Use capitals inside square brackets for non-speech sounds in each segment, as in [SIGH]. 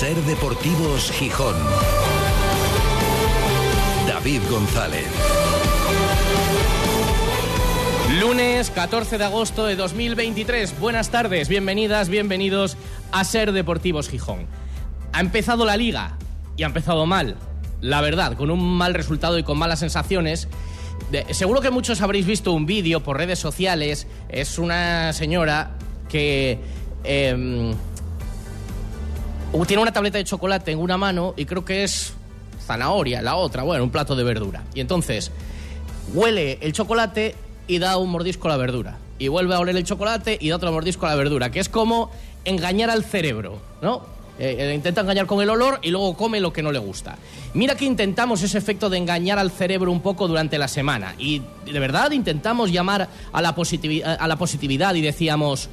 Ser Deportivos Gijón. David González. Lunes 14 de agosto de 2023. Buenas tardes, bienvenidas, bienvenidos a Ser Deportivos Gijón. Ha empezado la liga y ha empezado mal, la verdad, con un mal resultado y con malas sensaciones. Seguro que muchos habréis visto un vídeo por redes sociales. Es una señora que em, tiene una tableta de chocolate en una mano y creo que es zanahoria, la otra, bueno, un plato de verdura. Y entonces huele el chocolate y da un mordisco a la verdura. Y vuelve a oler el chocolate y da otro mordisco a la verdura, que es como engañar al cerebro, ¿no? Eh, eh, intenta engañar con el olor y luego come lo que no le gusta. Mira que intentamos ese efecto de engañar al cerebro un poco durante la semana. Y de verdad intentamos llamar a la, a la positividad y decíamos...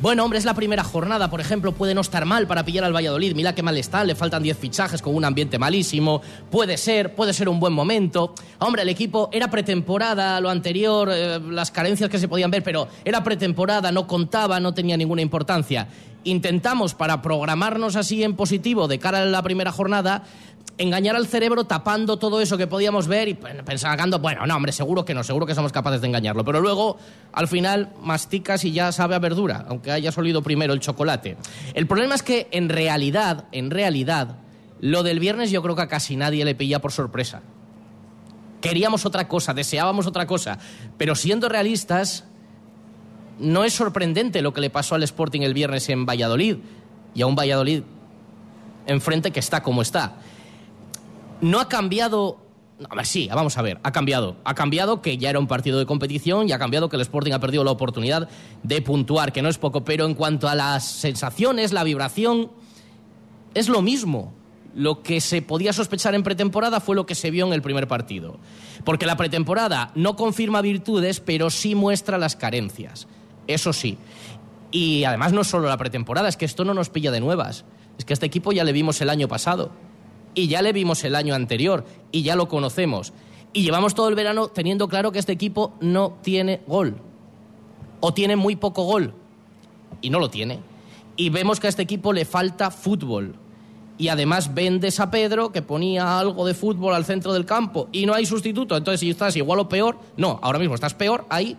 Bueno, hombre, es la primera jornada, por ejemplo, puede no estar mal para pillar al Valladolid. Mira qué mal está, le faltan 10 fichajes con un ambiente malísimo. Puede ser, puede ser un buen momento. Hombre, el equipo era pretemporada, lo anterior, eh, las carencias que se podían ver, pero era pretemporada, no contaba, no tenía ninguna importancia. Intentamos, para programarnos así en positivo de cara a la primera jornada, engañar al cerebro tapando todo eso que podíamos ver y pen- pensando, bueno, no, hombre, seguro que no, seguro que somos capaces de engañarlo. Pero luego, al final, masticas y ya sabe a verdura, aunque haya solido primero el chocolate. El problema es que, en realidad, en realidad, lo del viernes yo creo que a casi nadie le pilla por sorpresa. Queríamos otra cosa, deseábamos otra cosa, pero siendo realistas, no es sorprendente lo que le pasó al Sporting el viernes en Valladolid y a un Valladolid enfrente que está como está no ha cambiado. A ver, sí, vamos a ver, ha cambiado. Ha cambiado que ya era un partido de competición y ha cambiado que el Sporting ha perdido la oportunidad de puntuar, que no es poco, pero en cuanto a las sensaciones, la vibración, es lo mismo. Lo que se podía sospechar en pretemporada fue lo que se vio en el primer partido. Porque la pretemporada no confirma virtudes, pero sí muestra las carencias. Eso sí. Y además no solo la pretemporada, es que esto no nos pilla de nuevas. Es que a este equipo ya le vimos el año pasado. Y ya le vimos el año anterior. Y ya lo conocemos. Y llevamos todo el verano teniendo claro que este equipo no tiene gol. O tiene muy poco gol. Y no lo tiene. Y vemos que a este equipo le falta fútbol. Y además vendes a Pedro, que ponía algo de fútbol al centro del campo, y no hay sustituto. Entonces, si estás igual o peor, no, ahora mismo estás peor ahí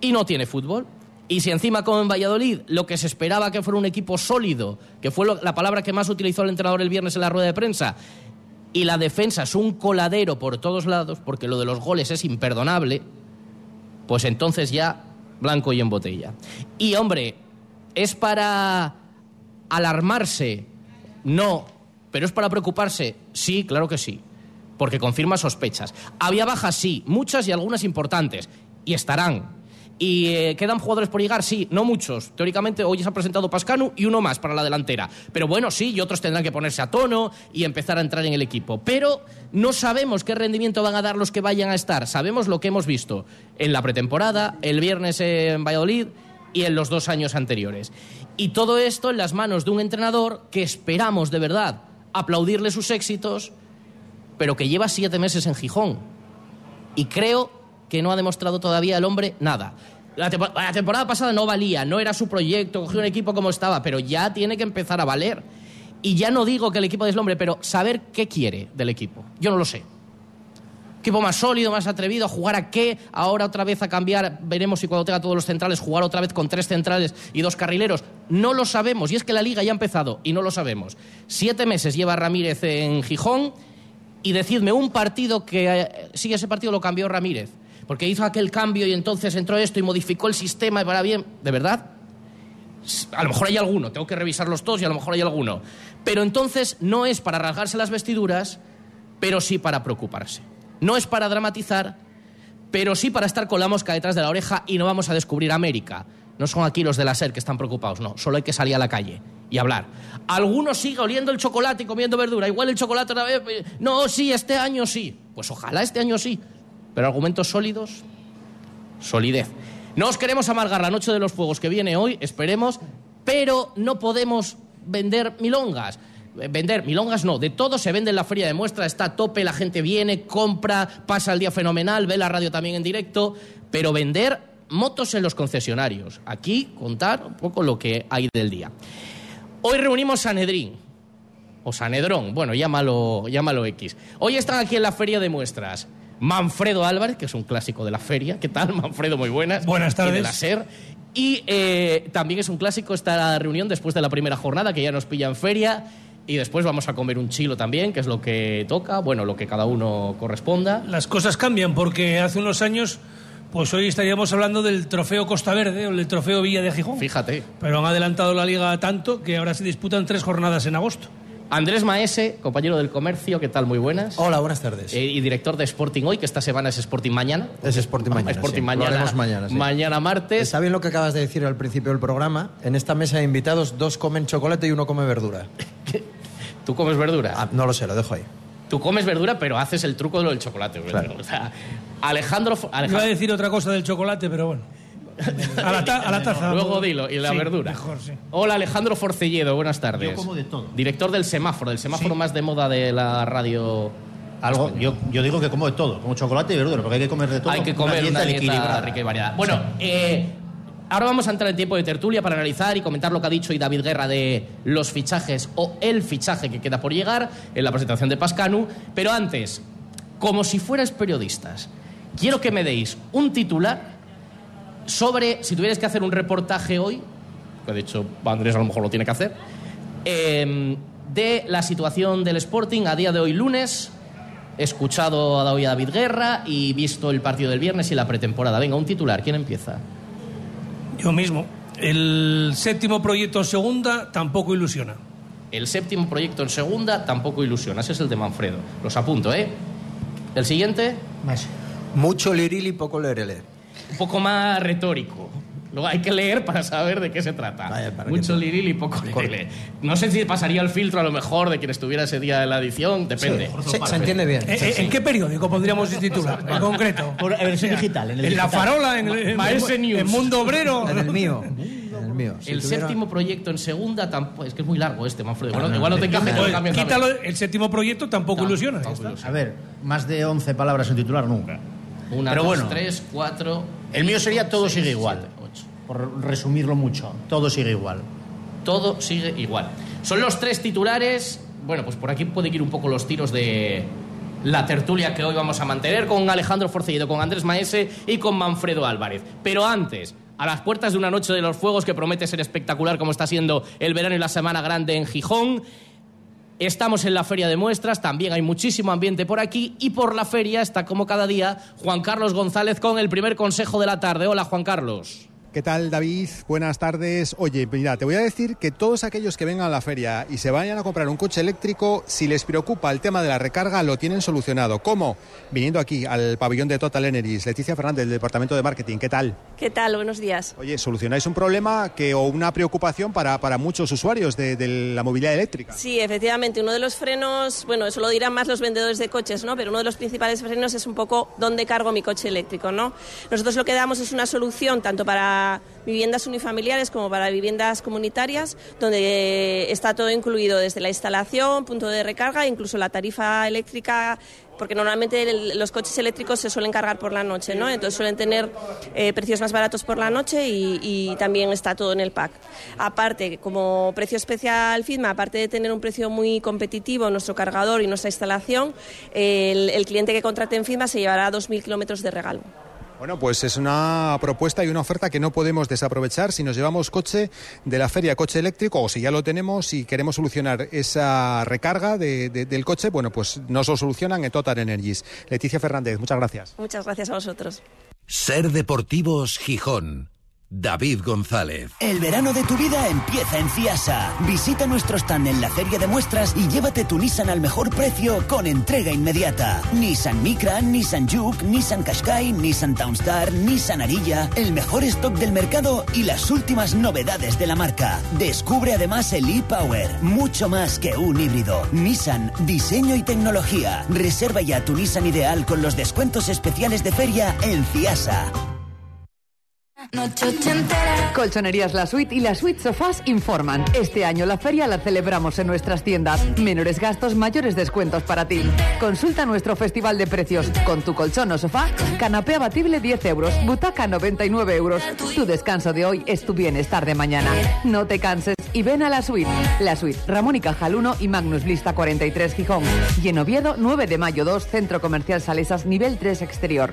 y no tiene fútbol. Y si encima, como en Valladolid, lo que se esperaba que fuera un equipo sólido, que fue la palabra que más utilizó el entrenador el viernes en la rueda de prensa, y la defensa es un coladero por todos lados, porque lo de los goles es imperdonable, pues entonces ya blanco y en botella. Y hombre, ¿es para alarmarse? No. ¿Pero es para preocuparse? Sí, claro que sí. Porque confirma sospechas. Había bajas, sí, muchas y algunas importantes. Y estarán. ¿Y eh, quedan jugadores por llegar? Sí, no muchos. Teóricamente hoy se ha presentado Pascanu y uno más para la delantera. Pero bueno, sí, y otros tendrán que ponerse a tono y empezar a entrar en el equipo. Pero no sabemos qué rendimiento van a dar los que vayan a estar. Sabemos lo que hemos visto en la pretemporada, el viernes en Valladolid y en los dos años anteriores. Y todo esto en las manos de un entrenador que esperamos de verdad aplaudirle sus éxitos, pero que lleva siete meses en Gijón. Y creo que no ha demostrado todavía el hombre nada. La, tempo- la temporada pasada no valía, no era su proyecto, cogió un equipo como estaba, pero ya tiene que empezar a valer. Y ya no digo que el equipo deslumbre, pero saber qué quiere del equipo. Yo no lo sé. Equipo más sólido, más atrevido, a jugar a qué, ahora otra vez a cambiar, veremos si cuando tenga todos los centrales, jugar otra vez con tres centrales y dos carrileros. No lo sabemos, y es que la liga ya ha empezado y no lo sabemos. Siete meses lleva Ramírez en Gijón y decidme un partido que eh, ese partido lo cambió Ramírez, porque hizo aquel cambio y entonces entró esto y modificó el sistema y para bien. ¿De verdad? A lo mejor hay alguno, tengo que revisarlos todos y a lo mejor hay alguno. Pero entonces no es para rasgarse las vestiduras, pero sí para preocuparse. No es para dramatizar, pero sí para estar con la mosca detrás de la oreja y no vamos a descubrir América. No son aquí los de la SER que están preocupados, no. Solo hay que salir a la calle y hablar. Algunos sigue oliendo el chocolate y comiendo verdura. Igual el chocolate otra vez. eh, No, sí, este año sí. Pues ojalá este año sí. Pero argumentos sólidos, solidez. No os queremos amargar la noche de los fuegos que viene hoy, esperemos, pero no podemos vender milongas. Eh, Vender milongas no, de todo se vende en la feria de muestra, está a tope, la gente viene, compra, pasa el día fenomenal, ve la radio también en directo, pero vender motos en los concesionarios. Aquí contar un poco lo que hay del día. Hoy reunimos Sanedrín. o Sanedrón, bueno, llámalo, llámalo X. Hoy están aquí en la feria de muestras Manfredo Álvarez, que es un clásico de la feria. ¿Qué tal, Manfredo? Muy buenas. Buenas tardes. Y de la SER. Y eh, también es un clásico esta reunión después de la primera jornada, que ya nos pilla en feria. Y después vamos a comer un chilo también, que es lo que toca, bueno, lo que cada uno corresponda. Las cosas cambian porque hace unos años, pues hoy estaríamos hablando del trofeo Costa Verde o del trofeo Villa de Gijón. Fíjate. Pero han adelantado la liga tanto que ahora se disputan tres jornadas en agosto. Andrés Maese, compañero del comercio, ¿qué tal? Muy buenas. Hola, buenas tardes. Eh, y director de Sporting hoy, que esta semana es Sporting mañana. Es Sporting mañana. Sporting sí. mañana. Lo haremos mañana. sí. Mañana martes. Está bien lo que acabas de decir al principio del programa. En esta mesa de invitados, dos comen chocolate y uno come verdura. ¿Tú comes verdura? Ah, no lo sé, lo dejo ahí. Tú comes verdura, pero haces el truco de lo del chocolate. Claro. O sea, Alejandro... Iba a decir otra cosa del chocolate, pero bueno. A la, ta- a la taza. Luego dilo, y la Sí, verdura. Mejor, sí. Hola, Alejandro Forcelledo, buenas tardes. Yo como de todo. Director del semáforo, del semáforo más de moda de la radio. Algo, yo, yo digo que como de todo, como chocolate y verdura, porque hay que comer de todo. Hay que comer una dieta equilibrada. rica y variada. Bueno, eh, ahora vamos a entrar en tiempo de tertulia para analizar y comentar lo que ha dicho hoy David Guerra de los fichajes o el fichaje que queda por llegar en la presentación de Pascanu. Pero antes, como si fuerais periodistas, quiero que me deis un titular sobre, si tuvierais que hacer un reportaje hoy, que de hecho Andrés a lo mejor lo tiene que hacer, eh, de la situación del Sporting a día de hoy lunes, escuchado a hoy a David Guerra y visto el partido del viernes y la pretemporada. Venga, un titular, ¿quién empieza? Yo mismo. El séptimo proyecto en segunda tampoco ilusiona. El séptimo proyecto en segunda tampoco ilusiona. Ese es el de Manfredo. Los apunto, ¿eh? El siguiente, Mucho liril y poco lerele. Un poco más retórico. Luego hay que leer para saber de qué se trata. Vaya, para Mucho liril y poco liril. No sé si pasaría el filtro a lo mejor de quien estuviera ese día en la edición, depende. Sí, se entiende bien. ¿En, en- en qué periódico pondríamos el titular? [LAUGHS] En concreto. Por- en versión digital, en el En la farola, en, el- en, Maese News. en Mundo Obrero. En el mío. En el mío. Si el tuviera- séptimo proyecto en segunda tampoco. Es que es muy largo este, Manfredo. Igual, igual no te lo Pues, quítalo, el séptimo proyecto tampoco Tam- ilusiona. tampoco. A ver, más de 11 palabras en titular nunca. Una, Pero dos, bueno. tres, cuatro. El mío sería todo sigue igual. Por resumirlo mucho, todo sigue igual. Todo sigue igual. Son los tres titulares. Bueno, pues por aquí pueden ir un poco los tiros de la tertulia que hoy vamos a mantener con Alejandro Forcelledo, con Andrés Maese y con Manfredo Álvarez. Pero antes, a las puertas de una noche de los fuegos que promete ser espectacular como está siendo el verano y la semana grande en Gijón. Estamos en la feria de muestras, también hay muchísimo ambiente por aquí y por la feria está como cada día Juan Carlos González con el primer consejo de la tarde. Hola Juan Carlos. ¿Qué tal, David? Buenas tardes. Oye, mira, te voy a decir que todos aquellos que vengan a la feria y se vayan a comprar un coche eléctrico, si les preocupa el tema de la recarga, lo tienen solucionado. ¿Cómo? Viniendo aquí al pabellón de Total Energy. Leticia Fernández, del Departamento de Marketing. ¿Qué tal? ¿Qué tal? Buenos días. Oye, solucionáis un problema que, o una preocupación para, para muchos usuarios de, de la movilidad eléctrica. Sí, efectivamente, uno de los frenos, bueno, eso lo dirán más los vendedores de coches, ¿no? Pero uno de los principales frenos es un poco dónde cargo mi coche eléctrico, ¿no? Nosotros lo que damos es una solución tanto para viviendas unifamiliares como para viviendas comunitarias, donde está todo incluido desde la instalación, punto de recarga, incluso la tarifa eléctrica porque normalmente los coches eléctricos se suelen cargar por la noche, ¿no? Entonces suelen tener eh, precios más baratos por la noche y, también está todo en el pack. Aparte, como precio especial FIDMA, aparte de tener un precio muy competitivo nuestro cargador y nuestra instalación, el, cliente que contrate en FIDMA se llevará 2.000 kilómetros de regalo. Bueno, pues es una propuesta y una oferta que no podemos desaprovechar si nos llevamos coche de la feria, coche eléctrico, o si ya lo tenemos y queremos solucionar esa recarga de- de- del coche, bueno, pues nos lo solucionan en Total Energies. Leticia Fernández, muchas gracias. Muchas gracias a vosotros. Ser Deportivos Gijón. David González. El verano de tu vida empieza en Ciasa. Visita nuestro stand en la feria de muestras y llévate tu Nissan al mejor precio con entrega inmediata. Nissan Micra, Nissan Juke, Nissan Qashqai, Nissan Townstar, Nissan Arilla, el mejor stock del mercado y las últimas novedades de la marca. Descubre además el e-Power, mucho más que un híbrido. Nissan, diseño y tecnología. Reserva ya tu Nissan ideal con los descuentos especiales de feria en Ciasa. Colchonerías La Suite y La Suite Sofás informan. Este año la feria la celebramos en nuestras tiendas. Menores gastos, mayores descuentos para ti. Consulta nuestro festival de precios. Con tu colchón o sofá, canapé abatible 10 euros, butaca 99 euros. Tu descanso de hoy es tu bienestar de mañana. No te canses y ven a La Suite. La Suite, Ramón y Cajal 1 y Magnus Lista 43 Gijón. Y en Oviedo, 9 de mayo 2, Centro Comercial Salesas, nivel 3 exterior.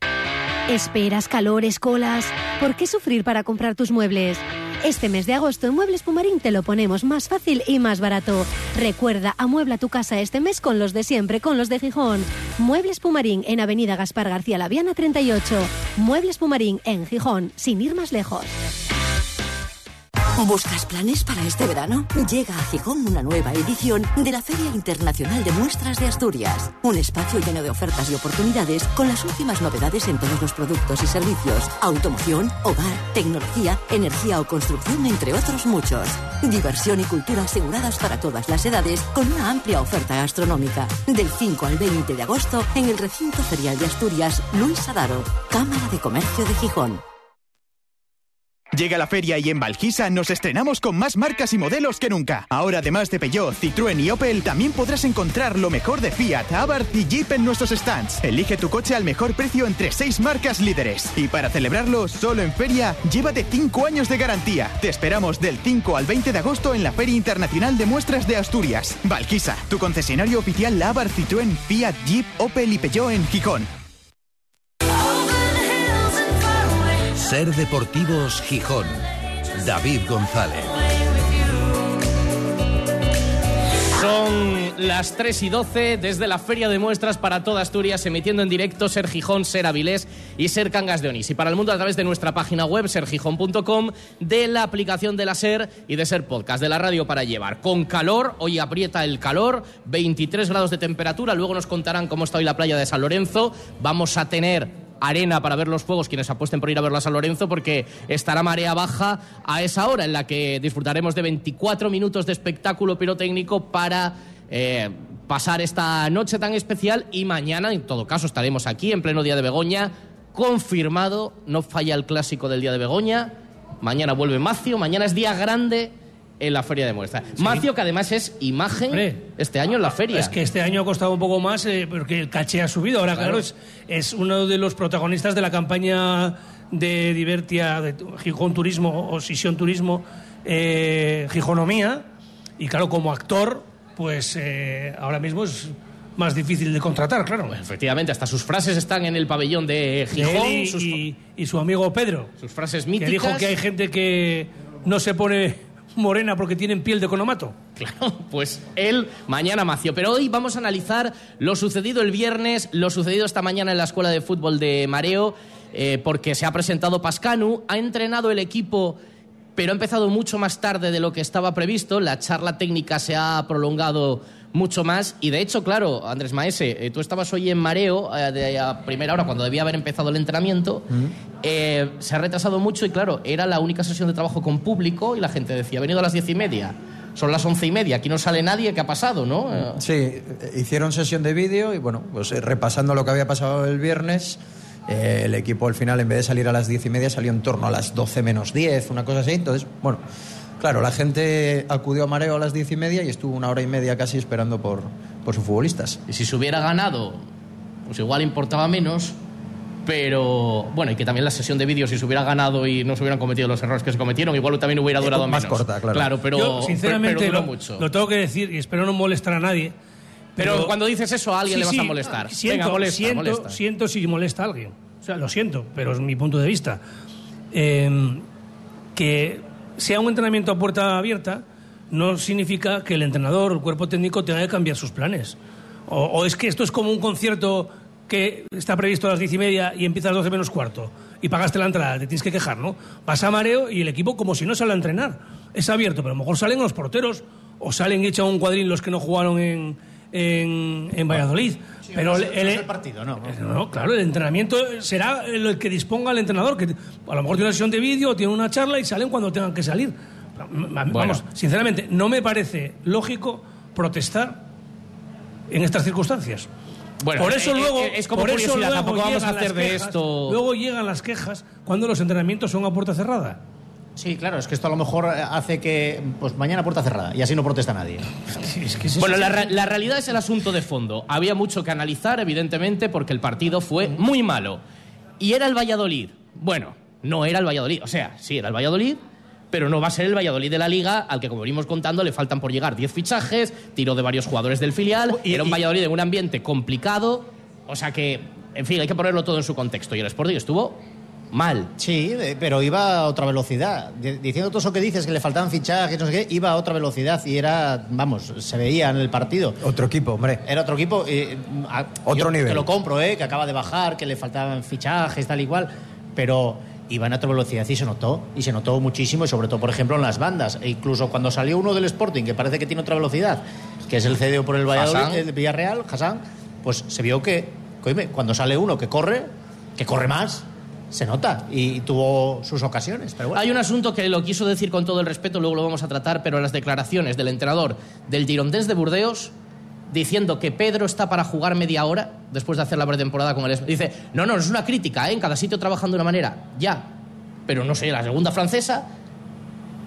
¿Esperas calores, colas? ¿Por qué sufrir para comprar tus muebles? Este mes de agosto en Muebles Pumarín te lo ponemos más fácil y más barato. Recuerda, amuebla tu casa este mes con los de siempre, con los de Gijón. Muebles Pumarín en Avenida Gaspar García Laviana 38. Muebles Pumarín en Gijón, sin ir más lejos. ¿Buscas planes para este verano? Llega a Gijón una nueva edición de la Feria Internacional de Muestras de Asturias. Un espacio lleno de ofertas y oportunidades con las últimas novedades en todos los productos y servicios. Automoción, hogar, tecnología, energía o construcción, entre otros muchos. Diversión y cultura aseguradas para todas las edades con una amplia oferta gastronómica. Del 5 al 20 de agosto en el recinto ferial de Asturias, Luis Adaro, Cámara de Comercio de Gijón. Llega la feria y en Valquisa nos estrenamos con más marcas y modelos que nunca. Ahora, además de Peugeot, Citroën y Opel, también podrás encontrar lo mejor de Fiat, Abarth y Jeep en nuestros stands. Elige tu coche al mejor precio entre seis marcas líderes. Y para celebrarlo, solo en feria, llévate 5 años de garantía. Te esperamos del 5 al 20 de agosto en la Feria Internacional de Muestras de Asturias. Valquisa, tu concesionario oficial Abarth, Citroën, Fiat, Jeep, Opel y Peugeot en Gijón. Ser Deportivos Gijón. David González. Son las 3 y 12 desde la Feria de Muestras para toda Asturias, emitiendo en directo Ser Gijón, Ser Avilés y Ser Cangas de Onís. Y para el mundo a través de nuestra página web, sergijón.com, de la aplicación de la Ser y de Ser Podcast, de la radio para llevar. Con calor, hoy aprieta el calor, 23 grados de temperatura, luego nos contarán cómo está hoy la playa de San Lorenzo. Vamos a tener arena para ver los fuegos quienes apuesten por ir a verlo a San Lorenzo porque estará marea baja a esa hora en la que disfrutaremos de 24 minutos de espectáculo pirotécnico para eh, pasar esta noche tan especial y mañana en todo caso estaremos aquí en pleno día de Begoña confirmado no falla el clásico del día de Begoña mañana vuelve Macio mañana es día grande en la feria de muestra. Macio, que además es imagen este año en la feria. Es que este año ha costado un poco más eh, porque el caché ha subido. Ahora, claro, es, es, uno de los protagonistas de la campaña de Divertia, de Gijón Turismo o Sisión Turismo, eh, Gijonomía. Y claro, como actor, pues eh, ahora mismo es más difícil de contratar, claro. efectivamente, hasta sus frases están en el pabellón de Gijón. Y, y, su amigo Pedro. Sus frases míticas. Que dijo que hay gente que no se pone morena porque tienen piel de conomato. Claro, pues él mañana macio. Pero hoy vamos a analizar lo sucedido el viernes, lo sucedido esta mañana en la Escuela de Fútbol de Mareo, eh, porque se ha presentado Pascanu, ha entrenado el equipo pero ha empezado mucho más tarde de lo que estaba previsto. La charla técnica se ha prolongado mucho más. Y de hecho, claro, Andrés Maese, eh, tú estabas hoy en mareo eh, de a primera hora cuando debía haber empezado el entrenamiento. Eh, se ha retrasado mucho y claro, era la única sesión de trabajo con público y la gente decía, ha venido a las diez y media. Son las once y media, aquí no sale nadie, ¿qué ha pasado, no? Sí, hicieron sesión de vídeo y bueno, pues repasando lo que había pasado el viernes, el equipo al final en vez de salir a las diez y media salió en torno a las doce menos diez, una cosa así, entonces, bueno, Claro, la gente acudió a Mareo a las diez y media y estuvo una hora y media casi esperando por, por sus futbolistas. Y si se hubiera ganado, pues igual importaba menos, pero bueno, y que también la sesión de vídeos, si se hubiera ganado y no se hubieran cometido los errores que se cometieron, igual también hubiera durado más menos. corta, claro. Claro, pero, Yo, sinceramente, pero, lo, mucho. lo tengo que decir y espero no molestar a nadie. Pero cuando dices eso a alguien le vas a molestar. Siento, Venga, molesta, siento, molesta. siento si molesta a alguien. O sea, lo siento, pero es mi punto de vista. Eh, que sea un entrenamiento a puerta abierta no significa que el entrenador el cuerpo técnico tenga que cambiar sus planes. O, es que esto es como un concierto que está previsto a las diez y media y empieza a las doce menos cuarto y pagaste la entrada, te tienes que quejar, ¿no? Vas a mareo y el equipo como si no sale a entrenar. Es abierto, pero a lo mejor salen los porteros o salen y echan un cuadrín los que no jugaron en, en, en Valladolid. pero el, es es el partido, ¿no? no, claro, el entrenamiento será el que disponga el entrenador, que a lo mejor tiene una sesión de vídeo, tiene una charla y salen cuando tengan que salir. Vamos, sinceramente, no me parece lógico protestar en estas circunstancias. Bueno, por eso eh, luego, eh, es como por eso luego tampoco vamos a hacer de quejas, esto- Luego llegan las quejas cuando los entrenamientos son a puerta cerrada. Sí, claro, es que esto a lo mejor hace que pues mañana puerta cerrada y así no protesta nadie. Bueno, la, la realidad es el asunto de fondo. Había mucho que analizar, evidentemente, porque el partido fue muy malo. Y era el Valladolid. Bueno, no era el Valladolid. O sea, sí, era el Valladolid, pero no va a ser el Valladolid de la Liga, al que, como venimos contando, le faltan por llegar 10 fichajes, tiró de varios jugadores del filial. era un Valladolid en un ambiente complicado. O sea que, en fin, hay que ponerlo todo en su contexto. Y el Sporting estuvo mal. Sí, pero iba a otra velocidad. Di- Diciendo todo eso que dices, que le faltaban fichajes, no sé qué, iba a otra velocidad y era, vamos, se veía en el partido. Otro equipo, hombre. Era otro equipo. eh, a- Otro yo nivel. Que lo compro, ¿eh? Que acaba de bajar, que le faltaban fichajes, tal y cual. Pero iban a otra velocidad y se notó. Y se notó muchísimo, y sobre todo, por ejemplo, en las bandas. E incluso cuando salió uno del Sporting, que parece que tiene otra velocidad, que es el cedido por el Valladolid, Hassan. el Villarreal, Hassan, pues se vio que, coime, cuando sale uno que corre, que corre más, se nota. Y tuvo sus ocasiones. Pero. Hay un asunto que lo quiso decir con todo el respeto, luego lo vamos a tratar, pero las declaraciones del entrenador del Girondins de Burdeos diciendo que Pedro está para jugar media hora después de hacer la pretemporada con el dice, "No, no, es una crítica, ¿eh? en cada sitio trabajando de una manera." Ya. Pero no sé, la segunda francesa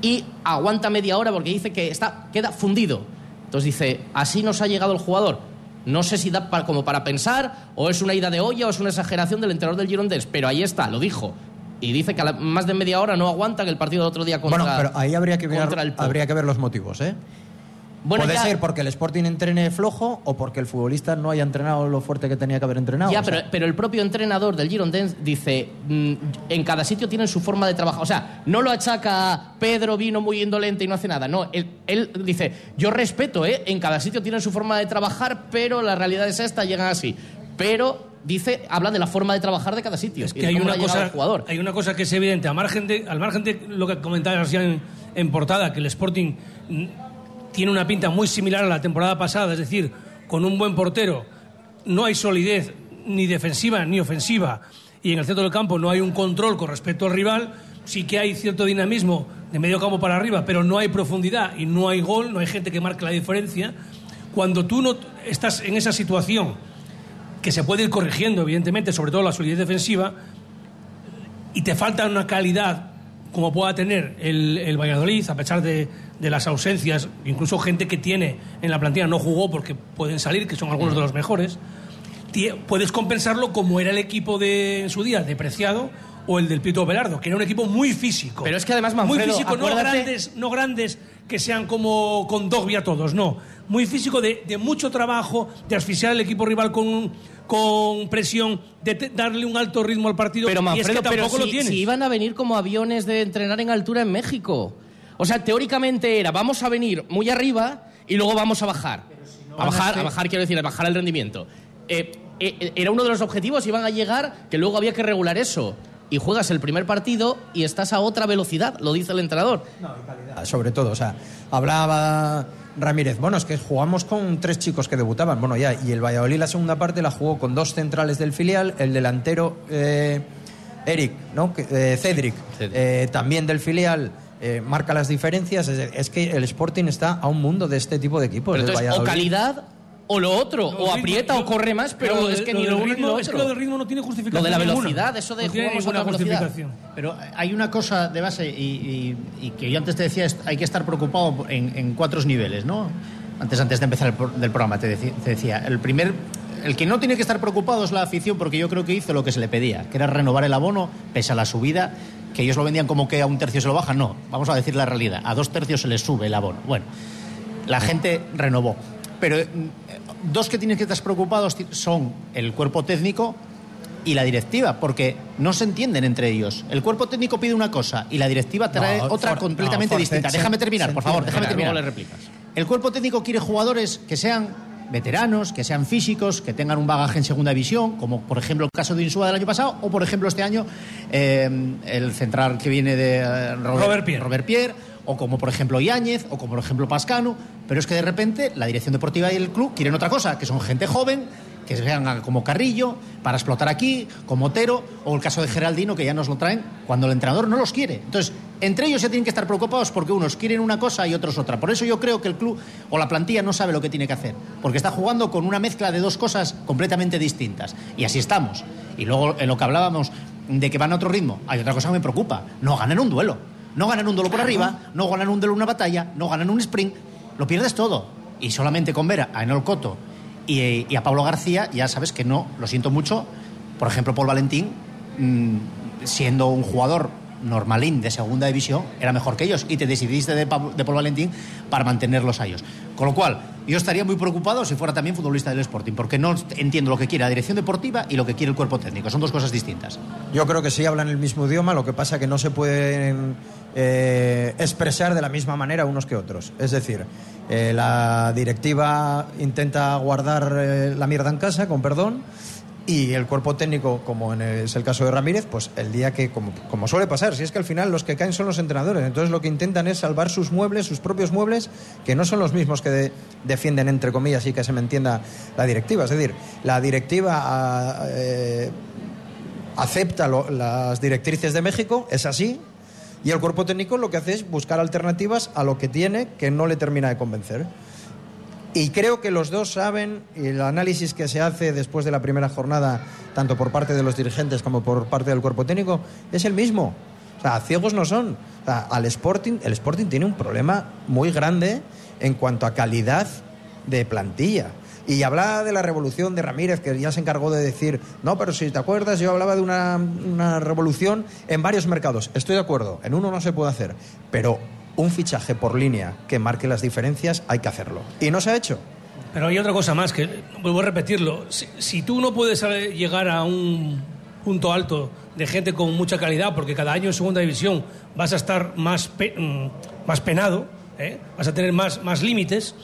y aguanta media hora porque dice que está queda fundido. Entonces dice, "Así nos ha llegado el jugador." No sé si da pa- como para pensar o es una ida de olla o es una exageración del entrenador del Girondins, pero ahí está, lo dijo. Y dice que a la- más de media hora no aguanta que el partido del otro día contra bueno, pero ahí que ver, habría que ver los motivos, ¿eh? Bueno, Puede ya- ser porque el Sporting entrene flojo o porque el futbolista no haya entrenado lo fuerte que tenía que haber entrenado. Ya, o sea, pero, pero el propio entrenador del Girondins dice, mm, en cada sitio tienen su forma de trabajar. O sea, no lo achaca a Pedro vino muy indolente y no hace nada. No, él, él dice, yo respeto, ¿eh? En cada sitio tienen su forma de trabajar, pero la realidad es esta, llegan así. Pero, dice, habla de la forma de trabajar de cada sitio. y que de hay cómo una cosa al jugador. hay una cosa que es evidente a margen de al margen de lo que comentaba García en, en portada que el Sporting tiene una pinta muy similar a la temporada pasada es decir con un buen portero no hay solidez ni defensiva ni ofensiva y en el centro del campo no hay un control con respecto al rival sí que hay cierto dinamismo de medio campo para arriba pero no hay profundidad y no hay gol no hay gente que marque la diferencia. Cuando tú no estás en esa situación que se puede ir corrigiendo, evidentemente, sobre todo la solidez defensiva, y te falta una calidad como pueda tener el, el Valladolid, a pesar de, de las ausencias, incluso gente que tiene en la plantilla no jugó porque pueden salir, que son algunos de los mejores, puedes compensarlo como era el equipo de en su día, depreciado, o el del Pito Belardo, que era un equipo muy físico. Pero es que además, Muy Manfredo, físico, no grandes, no grandes que sean como con Dogby a todos, no. Muy físico de, de mucho trabajo, de asfixiar al equipo rival con, con presión, de te- darle un alto ritmo al partido. Pero y es Manfredo, que tampoco pero lo si, tienes. si iban a venir como aviones de entrenar en altura en México. O sea, teóricamente era, vamos a venir muy arriba y luego vamos a bajar. a van a bajar, hacer- a bajar quiero decir, a bajar el rendimiento. Eh, eh, era uno de los objetivos, iban a llegar, que luego había que regular eso. Y juegas el primer partido y estás a otra velocidad, lo dice el entrenador. sobre todo, o sea, hablaba Ramírez, bueno, es que jugamos con tres chicos que debutaban, bueno, ya, y el Valladolid la segunda parte la jugó con dos centrales del filial, el delantero eh, Eric, ¿no? Eh, Cedric, eh, también del filial. Eh, marca las diferencias, es, es que el Sporting está a un mundo de este tipo de equipos. Pero del entonces, o calidad o lo otro, o aprieta o corre más, pero Claro, es lo que de- ni lo lo uno ni ritmo- lo es que otro. lo del ritmo no tiene justificación Lo de la ninguna. velocidad, eso de No jugamos a otra velocidad. justificación. Pero hay una cosa de base y, y- y que yo antes te decía, es- hay que estar preocupado en, en cuatro niveles, ¿no? Antes, antes de empezar el pro- del programa te, te decía, el primer, el que no tiene que estar preocupado es la afición porque yo creo que hizo lo que se le pedía, que era renovar el abono pese a la subida, que ellos lo vendían como que a un tercio se lo bajan, no, vamos a decir la realidad, a dos tercios se les sube el abono. Bueno, la gente renovó, pero eh, dos que tienen que estar preocupados son el cuerpo técnico y la directiva, porque no se entienden entre ellos. El cuerpo técnico pide una cosa y la directiva trae No, otra for- completamente no, distinta. se- déjame terminar, por favor, déjame terminar. le replicas. El cuerpo técnico quiere jugadores que sean veteranos, que sean físicos, que tengan un bagaje en segunda división, como por ejemplo el caso de Insúa del año pasado, o por ejemplo este año eh, el central que viene de eh, Robert Pierre. Robert Pierre, o como por ejemplo Yáñez, o como por ejemplo Pascano, pero es que de repente la dirección deportiva y el club quieren otra cosa, que son gente joven, que se vean como Carrillo, para explotar aquí, como Otero, o el caso de Geraldino, que ya nos lo traen cuando el entrenador no los quiere. Entonces, entre ellos ya tienen que estar preocupados porque unos quieren una cosa y otros otra. Por eso yo creo que el club o la plantilla no sabe lo que tiene que hacer, porque está jugando con una mezcla de dos cosas completamente distintas. Y así estamos. Y luego, en lo que hablábamos de que van a otro ritmo, hay otra cosa que me preocupa. No ganan un duelo. No ganan un duelo por arriba, no ganan un duelo en una batalla, no ganan un sprint. Lo pierdes todo. Y solamente con ver a Enol Coto y, a Pablo García, ya sabes que no, lo siento mucho. Por ejemplo, Paul Valentín, mm, siendo un jugador normalín de segunda división, era mejor que ellos y te decidiste de Paul Valentín para mantenerlos a ellos. Con lo cual, yo estaría muy preocupado si fuera también futbolista del Sporting, porque no entiendo lo que quiere la dirección deportiva y lo que quiere el cuerpo técnico. Son dos cosas distintas. Yo creo que sí hablan el mismo idioma, lo que pasa que no se pueden eh, expresar de la misma manera unos que otros. Es decir, eh, la directiva intenta guardar eh, la mierda en casa, con perdón, y el cuerpo técnico, como en el- es el caso de Ramírez, pues el día que, como, suele pasar, si es que al final los que caen son los entrenadores, entonces lo que intentan es salvar sus muebles, sus propios muebles, que no son los mismos que de- defienden, entre comillas, y que se me entienda la directiva. Es decir, la directiva... ah, acepta las directrices de México, es así, y el cuerpo técnico lo que hace es buscar alternativas a lo que tiene que no le termina de convencer. Y creo que los dos saben, el análisis que se hace después de la primera jornada, tanto por parte de los dirigentes como por parte del cuerpo técnico, es el mismo. O sea, ciegos no son. O sea, al Sporting, el Sporting tiene un problema muy grande en cuanto a calidad de plantilla. Y hablaba de la revolución de Ramírez, que ya se encargó de decir, no, pero si te acuerdas, yo hablaba de una, revolución en varios mercados. Estoy de acuerdo, en uno no se puede hacer, pero un fichaje por línea que marque las diferencias hay que hacerlo. Y no se ha hecho. Pero hay otra cosa más, que vuelvo a repetirlo. Si, tú no puedes llegar a un punto alto de gente con mucha calidad, porque cada año en segunda división vas a estar más, pe- mm, más penado, ¿eh? vas a tener más, más límites,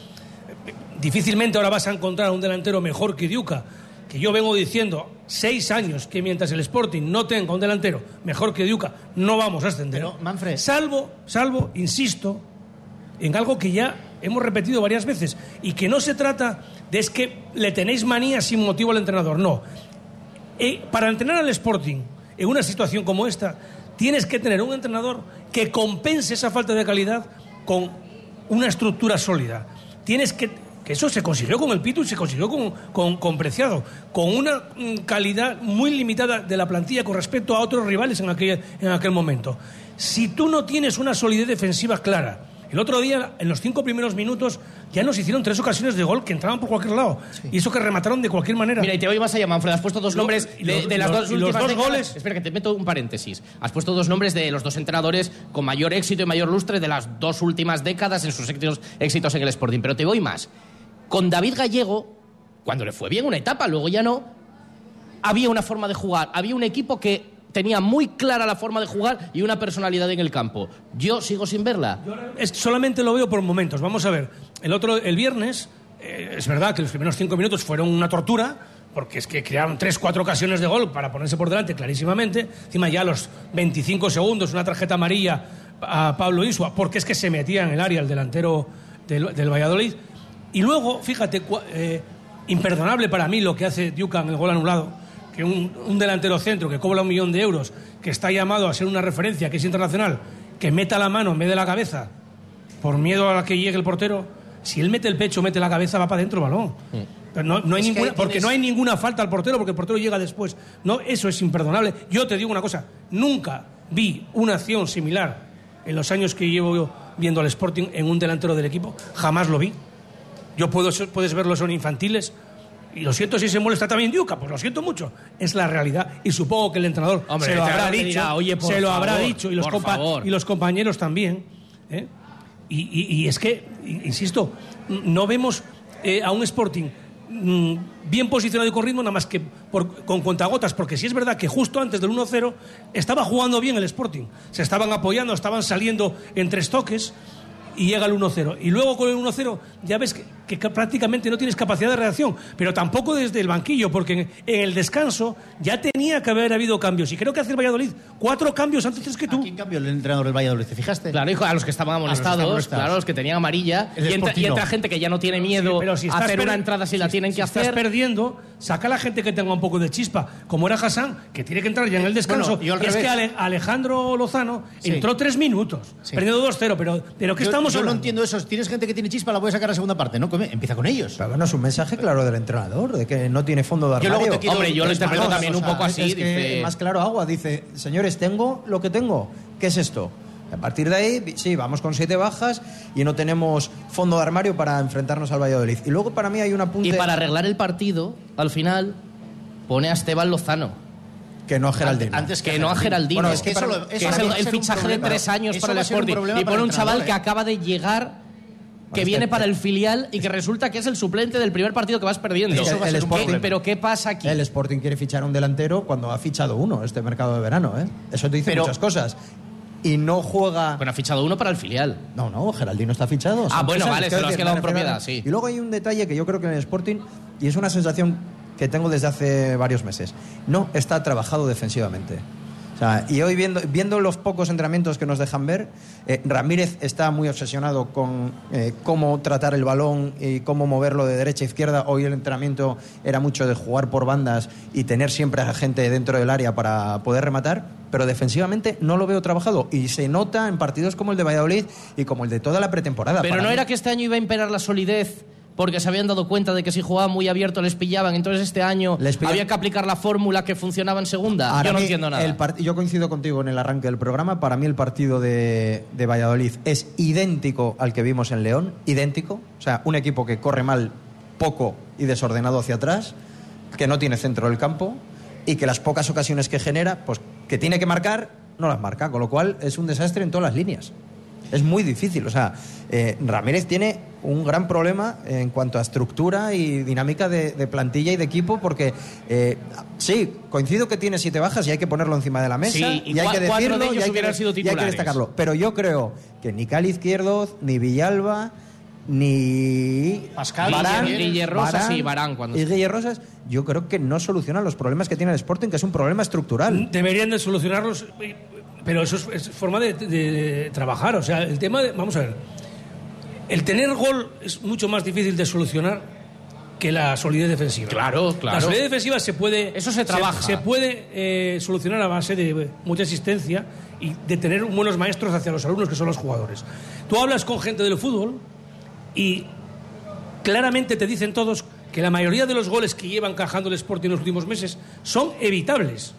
difícilmente ahora vas a encontrar un delantero mejor que Diuca, que yo vengo diciendo seis años que mientras el Sporting no tenga un delantero mejor que Diuca, no vamos a ascender. Salvo, salvo, insisto, en algo que ya hemos repetido varias veces y que no se trata de es que le tenéis manía sin motivo al entrenador, no. Eh, para entrenar al Sporting en una situación como esta, tienes que tener un entrenador que compense esa falta de calidad con una estructura sólida. Tienes que que eso se consiguió con el Pitu y se consiguió con, con, con Preciado, con una mm, calidad muy limitada de la plantilla con respecto a otros rivales en aquel, en aquel momento. Si tú no tienes una solidez defensiva clara, el otro día, en los cinco primeros minutos, ya nos hicieron tres ocasiones de gol que entraban por cualquier lado. Y eso que remataron de cualquier manera. Mira, y te voy más allá, Manfred. Has puesto dos Lo- nombres de, las dos y los últimas dos décadas. goles- Espera, que te meto un paréntesis. Has puesto dos nombres de los dos entrenadores con mayor éxito y mayor lustre de las dos últimas décadas en sus éxitos, éxitos en el Sporting. Pero te voy más. Con David Gallego, cuando le fue bien una etapa, luego ya no, había una forma de jugar. Había un equipo que tenía muy clara la forma de jugar y una personalidad en el campo. Yo sigo sin verla. Solamente lo veo por momentos. Vamos a ver. El otro, el viernes, eh, es verdad que los primeros cinco minutos fueron una tortura, porque es que crearon tres, cuatro ocasiones de gol para ponerse por delante clarísimamente. Encima ya a los 25 segundos, una tarjeta amarilla a Pablo Isua, porque es que se metía en el área el delantero del, del Valladolid. Y luego, fíjate, eh, imperdonable para mí lo que hace Duca en el gol anulado, que un, un delantero centro que cobra un millón de euros, que está llamado a ser una referencia, que es internacional, que meta la mano en vez de la cabeza, por miedo a la que llegue el portero, si él mete el pecho, mete la cabeza, va para adentro el balón. Pero no, no hay ninguna, porque no hay ninguna falta al portero, porque el portero llega después. No, eso es imperdonable. Yo te digo una cosa, nunca vi una acción similar en los años que llevo yo viendo al Sporting en un delantero del equipo, jamás lo vi. Yo puedo puedes verlo, son infantiles. Y lo siento si se molesta también Diuca, pues lo siento mucho. Es la realidad. Y supongo que el entrenador Hombre, se lo habrá dicho. dirá, "Oye, por se lo habrá dicho. Y los, por compa- favor". y los compañeros también. ¿eh? Y, y- y es que, insisto, no vemos eh, a un Sporting mm, bien posicionado y con ritmo, nada más que por- con contagotas, porque sí es verdad que justo antes del 1-0 estaba jugando bien el Sporting. Se estaban apoyando, estaban saliendo en tres toques y llega el 1-0. Y luego con el 1-0 ya ves que, que ca- prácticamente no tienes capacidad de reacción, pero tampoco desde el banquillo, porque en, en el descanso ya tenía que haber habido cambios. Y creo que hace el Valladolid cuatro cambios antes que tú. ¿Quién cambió el entrenador del Valladolid? ¿Te fijaste? Claro, hijo, a los que estaban amonestados, claro, los que tenían amarilla. Y entra, y gente que ya no tiene miedo pero si a estás hacer una entrada si, la tienen si que estás hacer. perdiendo, saca a la gente que tenga un poco de chispa, como era Hassan, que tiene que entrar ya en el descanso. Bueno, yo al y es revés. que Ale- Alejandro Lozano Sí. entró tres minutos, Sí. perdiendo 2-0, pero ¿de lo que Yo- estamos yo no entiendo eso. Tienes gente que tiene chispa, la voy a sacar a la segunda parte, ¿no? Come- Empieza con ellos. Pero bueno, es un mensaje claro del entrenador, de que no tiene fondo de Yo luego armario. te quiero- Hombre, yo lo interpreto más, también o un sea, poco así. es que dice, más claro agua, dice, señores, tengo lo que tengo. ¿Qué es esto? A partir de ahí, sí, vamos con siete bajas y no tenemos fondo de armario para enfrentarnos al Valladolid. Y luego para mí hay un apunte Y para arreglar el partido, al final, pone a Esteban Lozano. Que no a Geraldino. Antes Que no a Geraldino. Bueno, es que que, para- eso lo- que eso es el, el fichaje de tres años Eso para el Sporting. Y pone el un chaval que ¿eh? acaba de llegar, que es viene que- para el filial y que resulta que es el suplente del primer partido que vas perdiendo. Eso va a ¿Qué- ser un problema. pero ¿qué pasa aquí? El Sporting quiere fichar un delantero cuando ha fichado uno este mercado de verano, ¿eh? Eso te dice Pero- muchas cosas. Y no juega... Bueno, ha fichado uno para el filial. No, no, Geraldino está fichado. Ah, bueno, vale, se lo has quedado en propiedad, sí. Y luego hay un detalle que yo creo que en el Sporting, y es una sensación que tengo desde hace varios meses, no está trabajado defensivamente. O sea, y hoy viendo, viendo los pocos entrenamientos que nos dejan ver, eh, Ramírez está muy obsesionado con eh, cómo tratar el balón y cómo moverlo de derecha a izquierda. Hoy el entrenamiento era mucho de jugar por bandas y tener siempre a gente dentro del área para poder rematar, pero defensivamente no lo veo trabajado. Y se nota en partidos como el de Valladolid y como el de toda la pretemporada. Pero Para no mí- era que este año iba a imperar la solidez porque se habían dado cuenta de que si jugaban muy abierto les pillaban. Entonces este año Les había que aplicar la fórmula que funcionaba en segunda. Ahora Yo no mí, entiendo nada. el yo coincido contigo en el arranque del programa. Para mí el partido de, de Valladolid es idéntico al que vimos en León. Idéntico. O sea, un equipo que corre mal, poco y desordenado hacia atrás, que no tiene centro del campo y que las pocas ocasiones que genera, pues que tiene que marcar, no las marca. Con lo cual es un desastre en todas las líneas. Es muy difícil. O sea, eh, Ramírez tiene un gran problema en cuanto a estructura y dinámica de, de plantilla y de equipo, porque eh, sí, coincido que tiene siete bajas y hay que ponerlo encima de la mesa. Sí, y y hay que cuatro decirlo de ellos y hay que, hubieran sido y hay que titulares. destacarlo. Pero yo creo que ni Cali Izquierdo, ni Villalba, ni Pascal, Varane, Guille- Rosas y Varane cuando- y Guille Rosas, yo creo que no solucionan los problemas que tiene el Sporting, que es un problema estructural. Deberían de solucionarlos, pero eso es, es forma de, de- de trabajar. O sea, el tema de. Vamos a ver. El tener gol es mucho más difícil de solucionar que la solidez defensiva. Claro, claro. La solidez defensiva se puede. Eso se trabaja. Se, puede eh, solucionar a base de mucha asistencia y de tener buenos maestros hacia los alumnos que son los jugadores. Tú hablas con gente del fútbol y claramente te dicen todos que la mayoría de los goles que llevan cajando el Sporting en los últimos meses son evitables.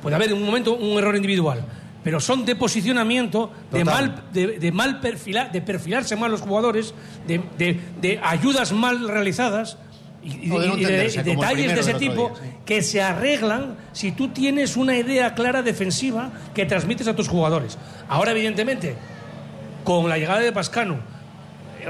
Puede haber en un momento un error individual, pero son de posicionamiento, de mal, de, de mal perfilar, de perfilarse mal los jugadores, de, de- de ayudas mal realizadas y, no detalles de ese tipo día, sí. que se arreglan si tú tienes una idea clara defensiva que transmites a tus jugadores. Ahora, evidentemente, con la llegada de Pascano,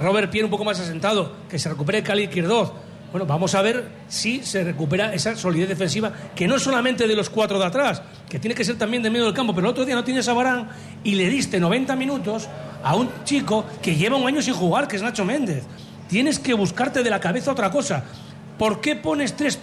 Robert Pierre un poco más asentado, que se recupere Cali Quirdoz. Bueno, vamos a ver si se recupera esa solidez defensiva, que no es solamente de los cuatro de atrás, que tiene que ser también de medio del campo. Pero el otro día no tienes a Barán y le diste 90 minutos a un chico que lleva un año sin jugar, que es Nacho Méndez. Tienes que buscarte de la cabeza otra cosa. ¿Por qué pones tres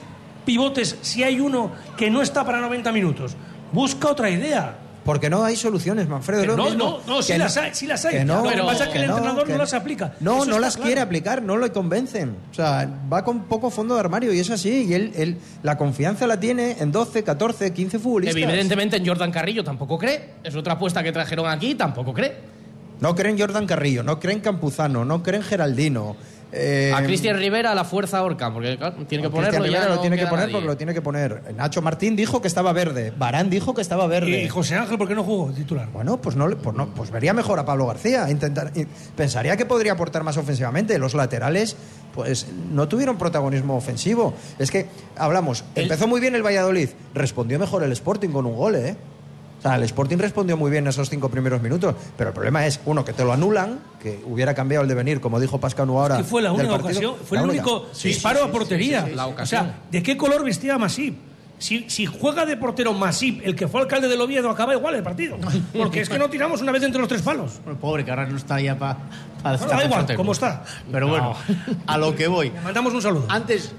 pivotes si hay uno que no está para 90 minutos? Busca otra idea. Porque no hay soluciones, Manfredo. No, no, no, sí las hay, sí las hay. no, Lo que pasa es que el entrenador no las aplica. No, no las quiere aplicar, no lo convencen. O sea, va con poco fondo de armario y es así. Y él, él la confianza la tiene en 12, 14, 15 futbolistas. Evidentemente en Jordan Carrillo tampoco cree. Es otra apuesta que trajeron aquí, tampoco cree. No creen Jordan Carrillo, no creen Campuzano, no creen Geraldino. Eh, a Cristian Rivera a la fuerza Orca, porque claro, tiene que Cristian ponerlo. Rivera ya lo no tiene que poner nadie. porque lo tiene que poner. Nacho Martín dijo que estaba verde. Barán dijo que estaba verde. ¿Y José Ángel por qué no jugó titular? Bueno, pues no, le- pues no, pues vería mejor a Pablo García. Intentar, pensaría que podría aportar más ofensivamente. Los laterales, pues no tuvieron protagonismo ofensivo. Es que hablamos, empezó muy bien el Valladolid, respondió mejor el Sporting con un gol, ¿eh? O sea, el Sporting respondió muy bien esos cinco primeros minutos, pero el problema es, uno, que te lo anulan, que hubiera cambiado el devenir, como dijo Pascanu ahora. Que fue la única partido. ocasión, fue La el única. único Sí, disparo sí, a sí, portería. sí, sí, sí. O sea, ¿de qué color vestía Masip? Si, si juega de portero Masip, el que fue alcalde del Oviedo, acaba igual el partido. Porque es que no tiramos una vez entre los tres palos. Pobre, que ahora no está ya para No, da igual, ¿cómo está? Pero bueno, a lo que voy. Le mandamos un saludo. Antes,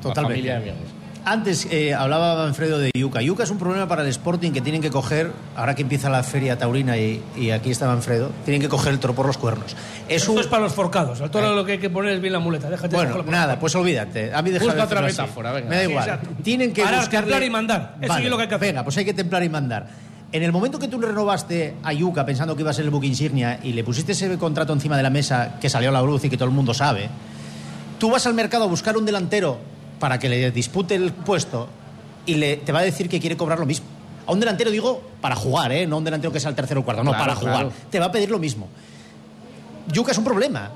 totalmente. familia de amigos. Antes eh, hablaba Manfredo de Yuca. Yuca es un problema para el Sporting que tienen que coger, ahora que empieza la feria taurina y, y aquí está Manfredo, tienen que coger el toro por los cuernos. Es Esto un... es para los forcados. Al toro lo que hay que poner es bien la muleta. Déjate Bueno, nada, pues olvídate. A mí deja Busca otra metáfora, venga. Me da Sí, igual. exacto. Tienen que Parar, buscarle- templar y mandar. Eso Vale, es lo que hay que hacer. Venga, pues hay que templar y mandar. En el momento que tú le renovaste a Yuca pensando que iba a ser el buque insignia y le pusiste ese contrato encima de la mesa que salió a la luz y que todo el mundo sabe, tú vas al mercado a buscar un delantero para que le dispute el puesto y le, te va a decir que quiere cobrar lo mismo. A un delantero digo para jugar, ¿eh? no a un delantero que sea el tercero o cuarto, no, Claro, para jugar. claro. Te va a pedir lo mismo. Yuca es un problema.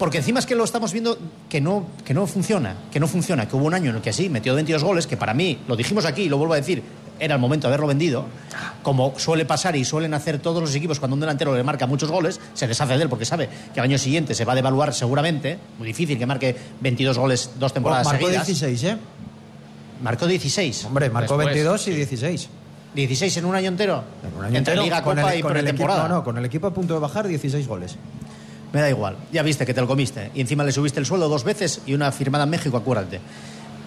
Porque encima es que lo estamos viendo que no, que no funciona, que no funciona, que hubo un año en el que sí, metió 22 goles, que para mí, lo dijimos aquí y lo vuelvo a decir, era el momento de haberlo vendido, como suele pasar y suelen hacer todos los equipos cuando un delantero le marca muchos goles, se deshace de él porque sabe que al año siguiente se va a devaluar seguramente, muy difícil que marque 22 goles dos temporadas marcó seguidas. 16, ¿eh? Marcó 16. Hombre, marcó Después. 22 y 16. 16 en un año entero. En un año Entre entero, Liga, con Copa el, y con el equipo, pretemporada. no, no, con el equipo a punto de bajar 16 goles. Me da igual. Ya viste que te lo comiste. Y encima le subiste el sueldo dos veces y una firmada en México, acuérdate.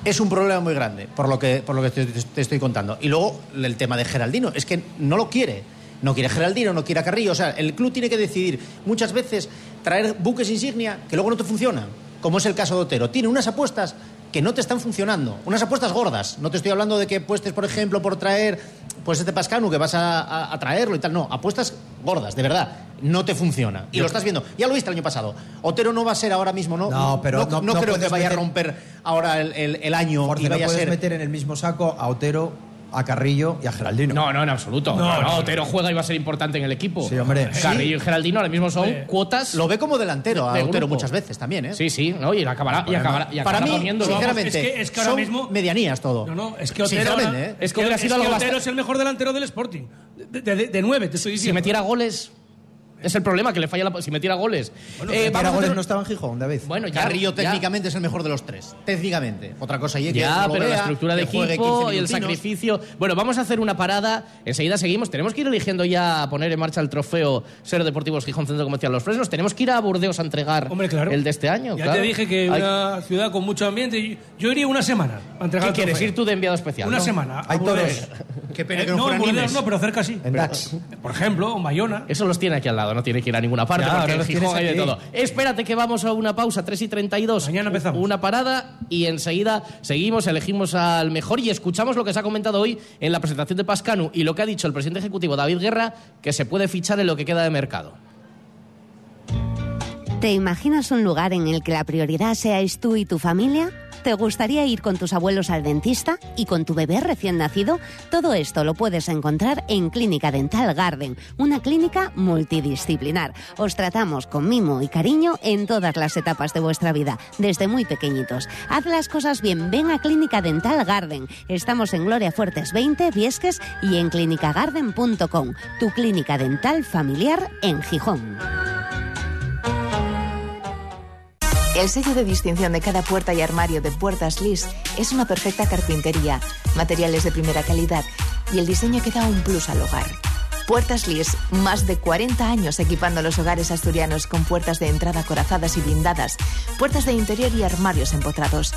Es un problema muy grande, por lo que, por lo que te, estoy contando. Y luego el tema de Geraldino. Es que no lo quiere. No quiere Geraldino, no quiere Carrillo. O sea, el club tiene que decidir muchas veces traer buques insignia que luego no te funcionan. Como es el caso de Otero. Tiene unas apuestas que no te están funcionando. Unas apuestas gordas. No te estoy hablando de que apuestes, por ejemplo, por traer pues este Pascanu, que vas a, a- a traerlo y tal. No, apuestas gordas, de verdad. No te funciona. Y lo estás viendo. Ya lo viste el año pasado. Otero no va a ser ahora mismo, ¿no? No, pero no- no creo que vaya meter- a romper ahora el, el- el año Jorge, y no vaya a ser... meter en el mismo saco a Otero, a Carrillo y a Geraldino. No, no, en absoluto. No, No, no. Otero juega y va a ser importante en el equipo. Sí, hombre. Carrillo y Geraldino ahora mismo son cuotas. Lo ve como delantero a De Otero grupo. muchas veces también, ¿eh? Sí, sí, ¿no? Y acabará, y acabará, y Para acabará mí, sinceramente, Es que- es que ahora son mismo- medianías todo. No, no, es que Otero, Sinceramente, ahora- ¿eh? Es que hubiera sido es que bastante- Otero es el mejor delantero del Sporting. De, de- de- de nueve, te estoy Si diciendo. metiera goles. Es el problema, que le falla la. Si metiera goles. Bueno, Eh, vamos a goles hacer- no estaba en Gijón, David. Bueno, ya, Carrillo ya. técnicamente es el mejor de los tres. Técnicamente. Otra cosa y es que Ya, no lo pero la vea, estructura de que juegue equipo 15 y el minutinos. sacrificio. Bueno, vamos a hacer una parada. Enseguida seguimos. Tenemos que ir eligiendo ya a poner en marcha el trofeo Ser Deportivos Gijón Centro Comercial Los Fresnos. Tenemos que ir a Burdeos a entregar Hombre, claro. el de este año. Ya claro. te dije que Hay- una ciudad con mucho ambiente. y- Yo iría una semana a entregar ¿Qué el quieres trofeo. ir tú de enviado especial? Una no? semana. a Hay Burdeos. toros. Qué pena Eh, que no, no, fueran Burdeos Nimes. no, pero cerca sí. En Dax. Por ejemplo, en Bayona. Eso los tiene aquí al lado, no tiene que ir a ninguna parte Ya, porque ahora en Gijón hay de todo. Espérate que vamos a una pausa, 3 y 32. Mañana empezamos. Una parada y enseguida seguimos, elegimos al mejor y escuchamos lo que se ha comentado hoy en la presentación de Pascanu y lo que ha dicho el presidente ejecutivo David Guerra, que se puede fichar en lo que queda de mercado. ¿Te imaginas un lugar en el que la prioridad seáis tú y tu familia? ¿Te gustaría ir con tus abuelos al dentista y con tu bebé recién nacido? Todo esto lo puedes encontrar en Clínica Dental Garden, una clínica multidisciplinar. Os tratamos con mimo y cariño en todas las etapas de vuestra vida, desde muy pequeñitos. Haz las cosas bien, ven a Clínica Dental Garden. Estamos en Gloria Fuertes 20, Viesques y en clinicagarden.com, tu clínica dental familiar en Gijón. El sello de distinción de cada puerta y armario de Puertas Lis es una perfecta carpintería, materiales de primera calidad y el diseño que da un plus al hogar. Puertas Lis, más de 40 años equipando los hogares asturianos con puertas de entrada acorazadas y blindadas, puertas de interior y armarios empotrados.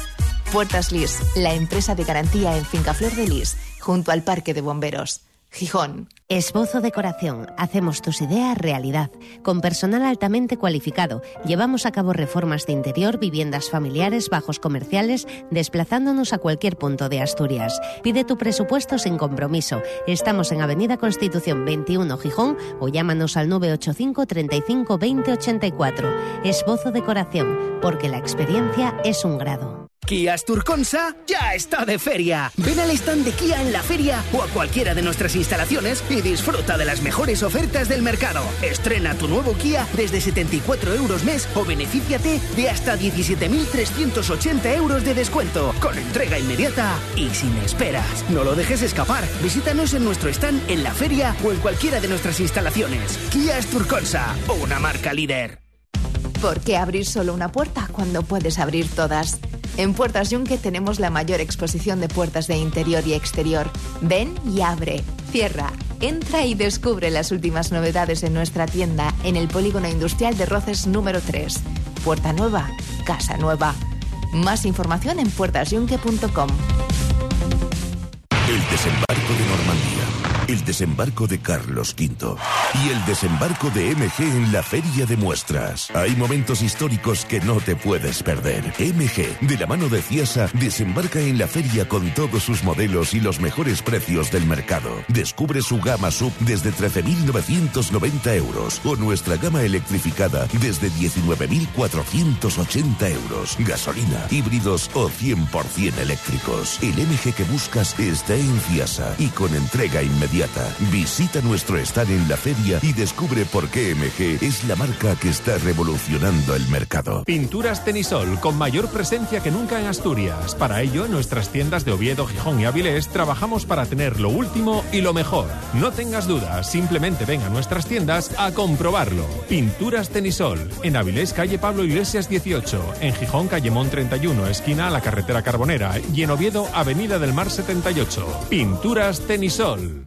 Puertas Lis, la empresa de garantía en Finca Flor de Lis, junto al Parque de Bomberos. Gijón. Esbozo Decoración. Hacemos tus ideas realidad. Con personal altamente cualificado, llevamos a cabo reformas de interior, viviendas familiares, bajos comerciales, desplazándonos a cualquier punto de Asturias. Pide tu presupuesto sin compromiso. Estamos en Avenida Constitución 21 Gijón o llámanos al 985 35 20 84. Esbozo Decoración, porque la experiencia es un grado. Kia Asturconsa ya está de feria. Ven al stand de Kia en la feria o a cualquiera de nuestras instalaciones y disfruta de las mejores ofertas del mercado. Estrena tu nuevo Kia desde 74 euros mes o benefíciate de hasta 17.380 euros de descuento con entrega inmediata y sin esperas. No lo dejes escapar. Visítanos en nuestro stand en la feria o en cualquiera de nuestras instalaciones. Kia Asturconsa, una marca líder. ¿Por qué abrir solo una puerta cuando puedes abrir todas? En Puertas Yunque tenemos la mayor exposición de puertas de interior y exterior. Ven y abre, cierra, entra y descubre las últimas novedades en nuestra tienda en el Polígono Industrial de Roces número 3. Puerta nueva, casa nueva. Más información en puertasyunque.com. El desembarco de Normandía, el desembarco de Carlos V y el desembarco de MG en la Feria de Muestras. Hay momentos históricos que no te puedes perder. MG, de la mano de Ciasa, desembarca en la feria con todos sus modelos y los mejores precios del mercado. Descubre su gama sub desde 13.990 euros o nuestra gama electrificada desde 19.480 euros. Gasolina, híbridos o 100% eléctricos. El MG que buscas está en Ciasa y con entrega inmediata. Visita nuestro stand en la feria y descubre por qué MG es la marca que está revolucionando el mercado. Pinturas Tenisol, con mayor presencia que nunca en Asturias. Para ello, en nuestras tiendas de Oviedo, Gijón y Avilés trabajamos para tener lo último y lo mejor. No tengas dudas, simplemente ven a nuestras tiendas a comprobarlo. Pinturas Tenisol, en Avilés, calle Pablo Iglesias 18, en Gijón, calle Mon 31, esquina a la carretera Carbonera, y en Oviedo, avenida del Mar 78. Pinturas Tenisol.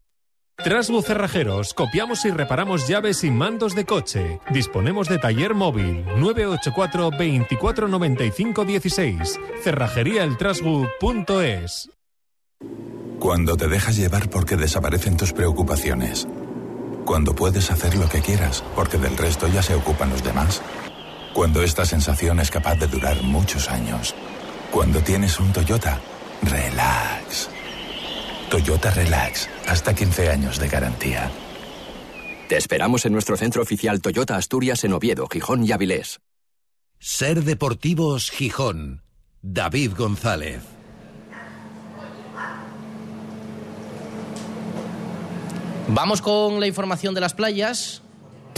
Trasbu Cerrajeros, copiamos y reparamos llaves y mandos de coche. Disponemos de taller móvil 984 2495 16. Cerrajeríaeltrasbu.es. Cuando te dejas llevar porque desaparecen tus preocupaciones. Cuando puedes hacer lo que quieras porque del resto ya se ocupan los demás. Cuando esta sensación es capaz de durar muchos años. Cuando tienes un Toyota, relax. Toyota Relax, hasta 15 años de garantía. Te esperamos en nuestro centro oficial Toyota Asturias en Oviedo, Gijón y Avilés. Ser Deportivos Gijón. David González. Vamos con la información de las playas.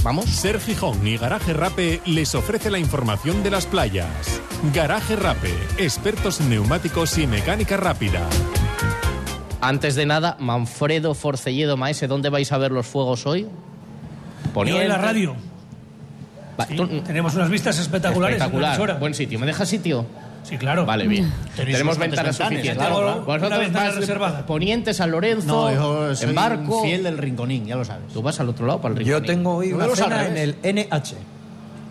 Vamos. Ser Gijón y Garaje Rape les ofrece la información de las playas. Garaje Rape, expertos en neumáticos y mecánica rápida. Antes de nada, Manfredo Forcelledo Maese, ¿dónde vais a ver los fuegos hoy? Yo en la radio. Va, Sí, tú- tenemos unas vistas espectaculares. Espectacular. Buen sitio. ¿Me dejas sitio? Sí, claro. Vale, bien. [LAUGHS] Tenéis Tenemos ventanas ventanas, suficientes. claro. Vosotros ventana vas reservada. Poniente, San Lorenzo, No, yo soy en barco. un fiel del Rinconín, ya lo sabes. Tú vas al otro lado para el Yo Rinconín. tengo hoy una cena en el NH.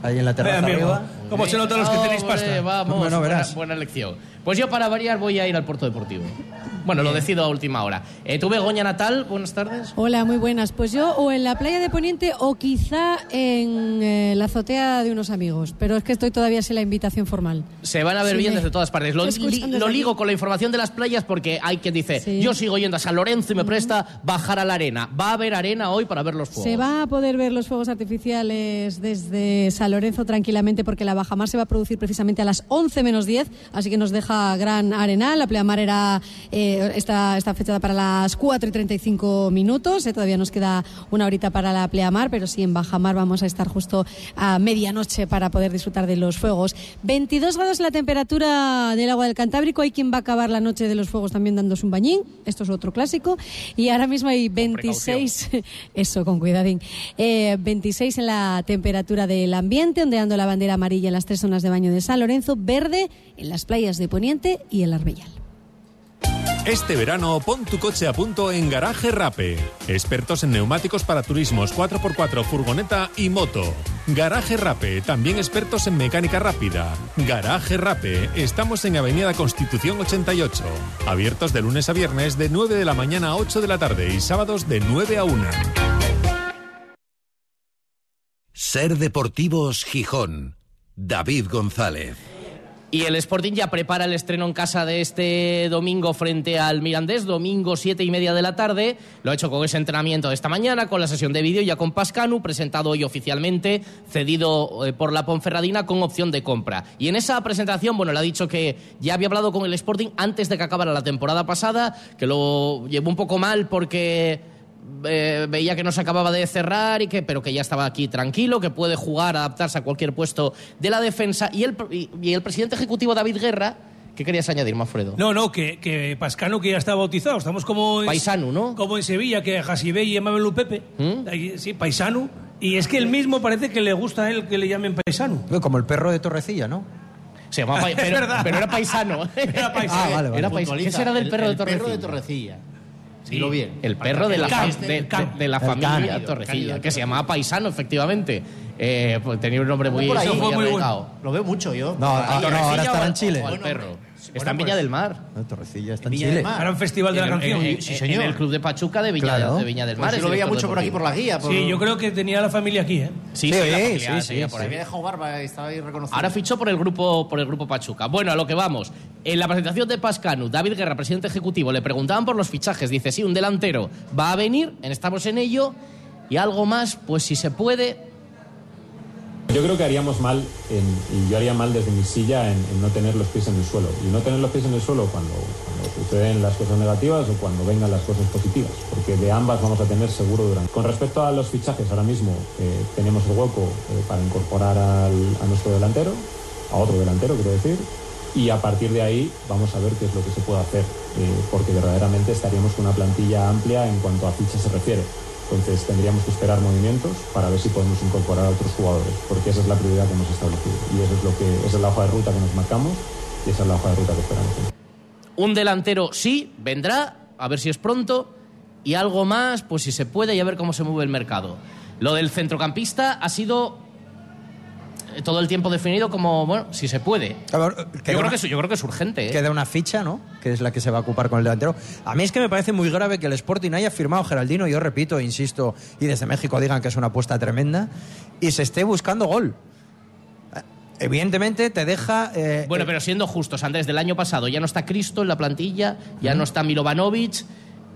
Ahí en la terraza amigo, arriba. ¿Cómo se notan los que tenéis pasta? Vamos, Bueno, buena, verás. buena elección. Pues yo para variar voy a ir al puerto deportivo. Bueno, lo decido a última hora. Eh, ¿Tú, Begoña Natal? Buenas tardes. Hola, muy buenas. Pues yo o en la playa de Poniente o quizá en eh, la azotea de unos amigos, pero es que estoy todavía sin la invitación formal. Se van a ver Sí, bien me- desde todas partes. Lo, li- aquí. ligo con la información de las playas porque hay quien dice, Sí. yo sigo yendo a San Lorenzo y me presta bajar a la arena. Va a haber arena hoy para ver los fuegos. Se va a poder ver los fuegos artificiales desde San Lorenzo tranquilamente porque la bajamar se va a producir precisamente a las 11 menos 10, así que nos deja gran arenal. La pleamar era, eh, está, está fechada para las 4 y 35 minutos. eh, todavía nos queda una horita para la pleamar, pero sí en bajamar vamos a estar justo a medianoche para poder disfrutar de los fuegos. 22 grados la temperatura del agua del Cantábrico. Hay quien va a acabar la noche de los fuegos también dándose un bañín. Esto es otro clásico. Y ahora mismo hay 26, [LAUGHS] eso con cuidadín, Eh, 26 en la temperatura del ambiente, ondeando la bandera amarilla en las tres zonas de baño de San Lorenzo, verde en las playas de Poniente y el Arbellal. Este verano pon tu coche a punto en Garaje Rape. Expertos en neumáticos para turismos 4x4, furgoneta y moto. Garaje Rape, también expertos en mecánica rápida. Garaje Rape, estamos en Avenida Constitución 88. Abiertos de lunes a viernes de 9 de la mañana a 8 de la tarde y sábados de 9 a 1. Ser Deportivos Gijón. David González. Y el Sporting ya prepara el estreno en casa de este domingo frente al Mirandés, domingo siete y media de la tarde. Lo ha hecho con ese entrenamiento de esta mañana, con la sesión de vídeo ya con Pascanu, presentado hoy oficialmente, cedido eh, por la Ponferradina con opción de compra. Y en esa presentación, bueno, le ha dicho que ya había hablado con el Sporting antes de que acabara la temporada pasada, que lo llevó un poco mal porque eh, veía que no se acababa de cerrar y que pero que ya estaba aquí tranquilo que puede jugar adaptarse a cualquier puesto de la defensa y el, y, y el presidente ejecutivo David Guerra ¿Qué querías añadir, Manfredo? No, no, que, que Pascano que ya está bautizado. Estamos como en, Paisano, ¿no? como en Sevilla, que Jasibé y Mabelu Pepe. ¿Mm? Ahí, Sí, Paisano. Y es que él mismo parece que le gusta a él que le llamen Paisano. Como el perro de Torrecilla, ¿no? Se llamaba [LAUGHS] Es pero, verdad. pero era paisano. Era paisano. Ah, vale, vale. Era paisano. ¿Qué Futbolista, será del el- perro de el Torrecilla? perro de Torrecilla. Dilo bien. El perro de la, El can, de, el can. de- de la El familia cálido, Torrecilla, que se llamaba Paisano, efectivamente. Eh, pues tenía un nombre muy, muy Fue muy bueno. Lo veo mucho yo. No, no, ahora estará en Chile. Bueno, perro. Está en Viña pues- del Mar. No, Torrecilla está en Chile. del Mar. Era un festival de la En canción. en- Sí, en señor. el club de Pachuca de Viña, Claro. de Viña del Pues Mar. yo es lo veía mucho por aquí, por la guía. Por... Sí, yo creo que tenía la familia aquí, ¿eh? Sí, Sí, sí, la sí, familia sí, sí, por Se ahí. había dejado barba, estaba ahí reconocido. Ahora fichó por el grupo por el grupo Pachuca. Bueno, a lo que vamos. En la presentación de Pascanu, David Guerra, presidente ejecutivo, le preguntaban por los fichajes. Dice, sí, un delantero va a venir, en- estamos en ello. Y algo más, pues si se puede, Yo creo que haríamos mal, en- y yo haría mal desde mi silla, en, no tener los pies en el suelo. Y no tener los pies en el suelo cuando, cuando suceden las cosas negativas o cuando vengan las cosas positivas, porque de ambas vamos a tener seguro durante. Con respecto a los fichajes, ahora mismo eh, tenemos el hueco eh, para incorporar al- a nuestro delantero, a otro delantero, quiero decir, y a partir de ahí vamos a ver qué es lo que se puede hacer, eh, porque verdaderamente estaríamos con una plantilla amplia en cuanto a fichas se refiere. Entonces tendríamos que esperar movimientos para ver si podemos incorporar a otros jugadores, porque esa es la prioridad que hemos establecido. Y eso es lo que, esa es la hoja de ruta que nos marcamos y esa es la hoja de ruta que esperamos. un delantero sí, vendrá, a ver si es pronto. Y algo más, pues si se puede y a ver cómo se mueve el mercado. Lo del centrocampista ha sido todo el tiempo definido como, bueno, si se puede. Ver, Yo creo, una- que es, yo creo que es urgente. ¿eh? Queda una ficha, ¿no? Que es la que se va a ocupar con el delantero. A mí es que me parece muy grave que el Sporting haya firmado Geraldino, yo repito, insisto, y desde México digan que es una apuesta tremenda, y se esté buscando gol. Eh, Evidentemente te deja... eh, Bueno, pero siendo justos, Andrés, del año pasado ya no está Cristo en la plantilla, ya no está Milovanovic,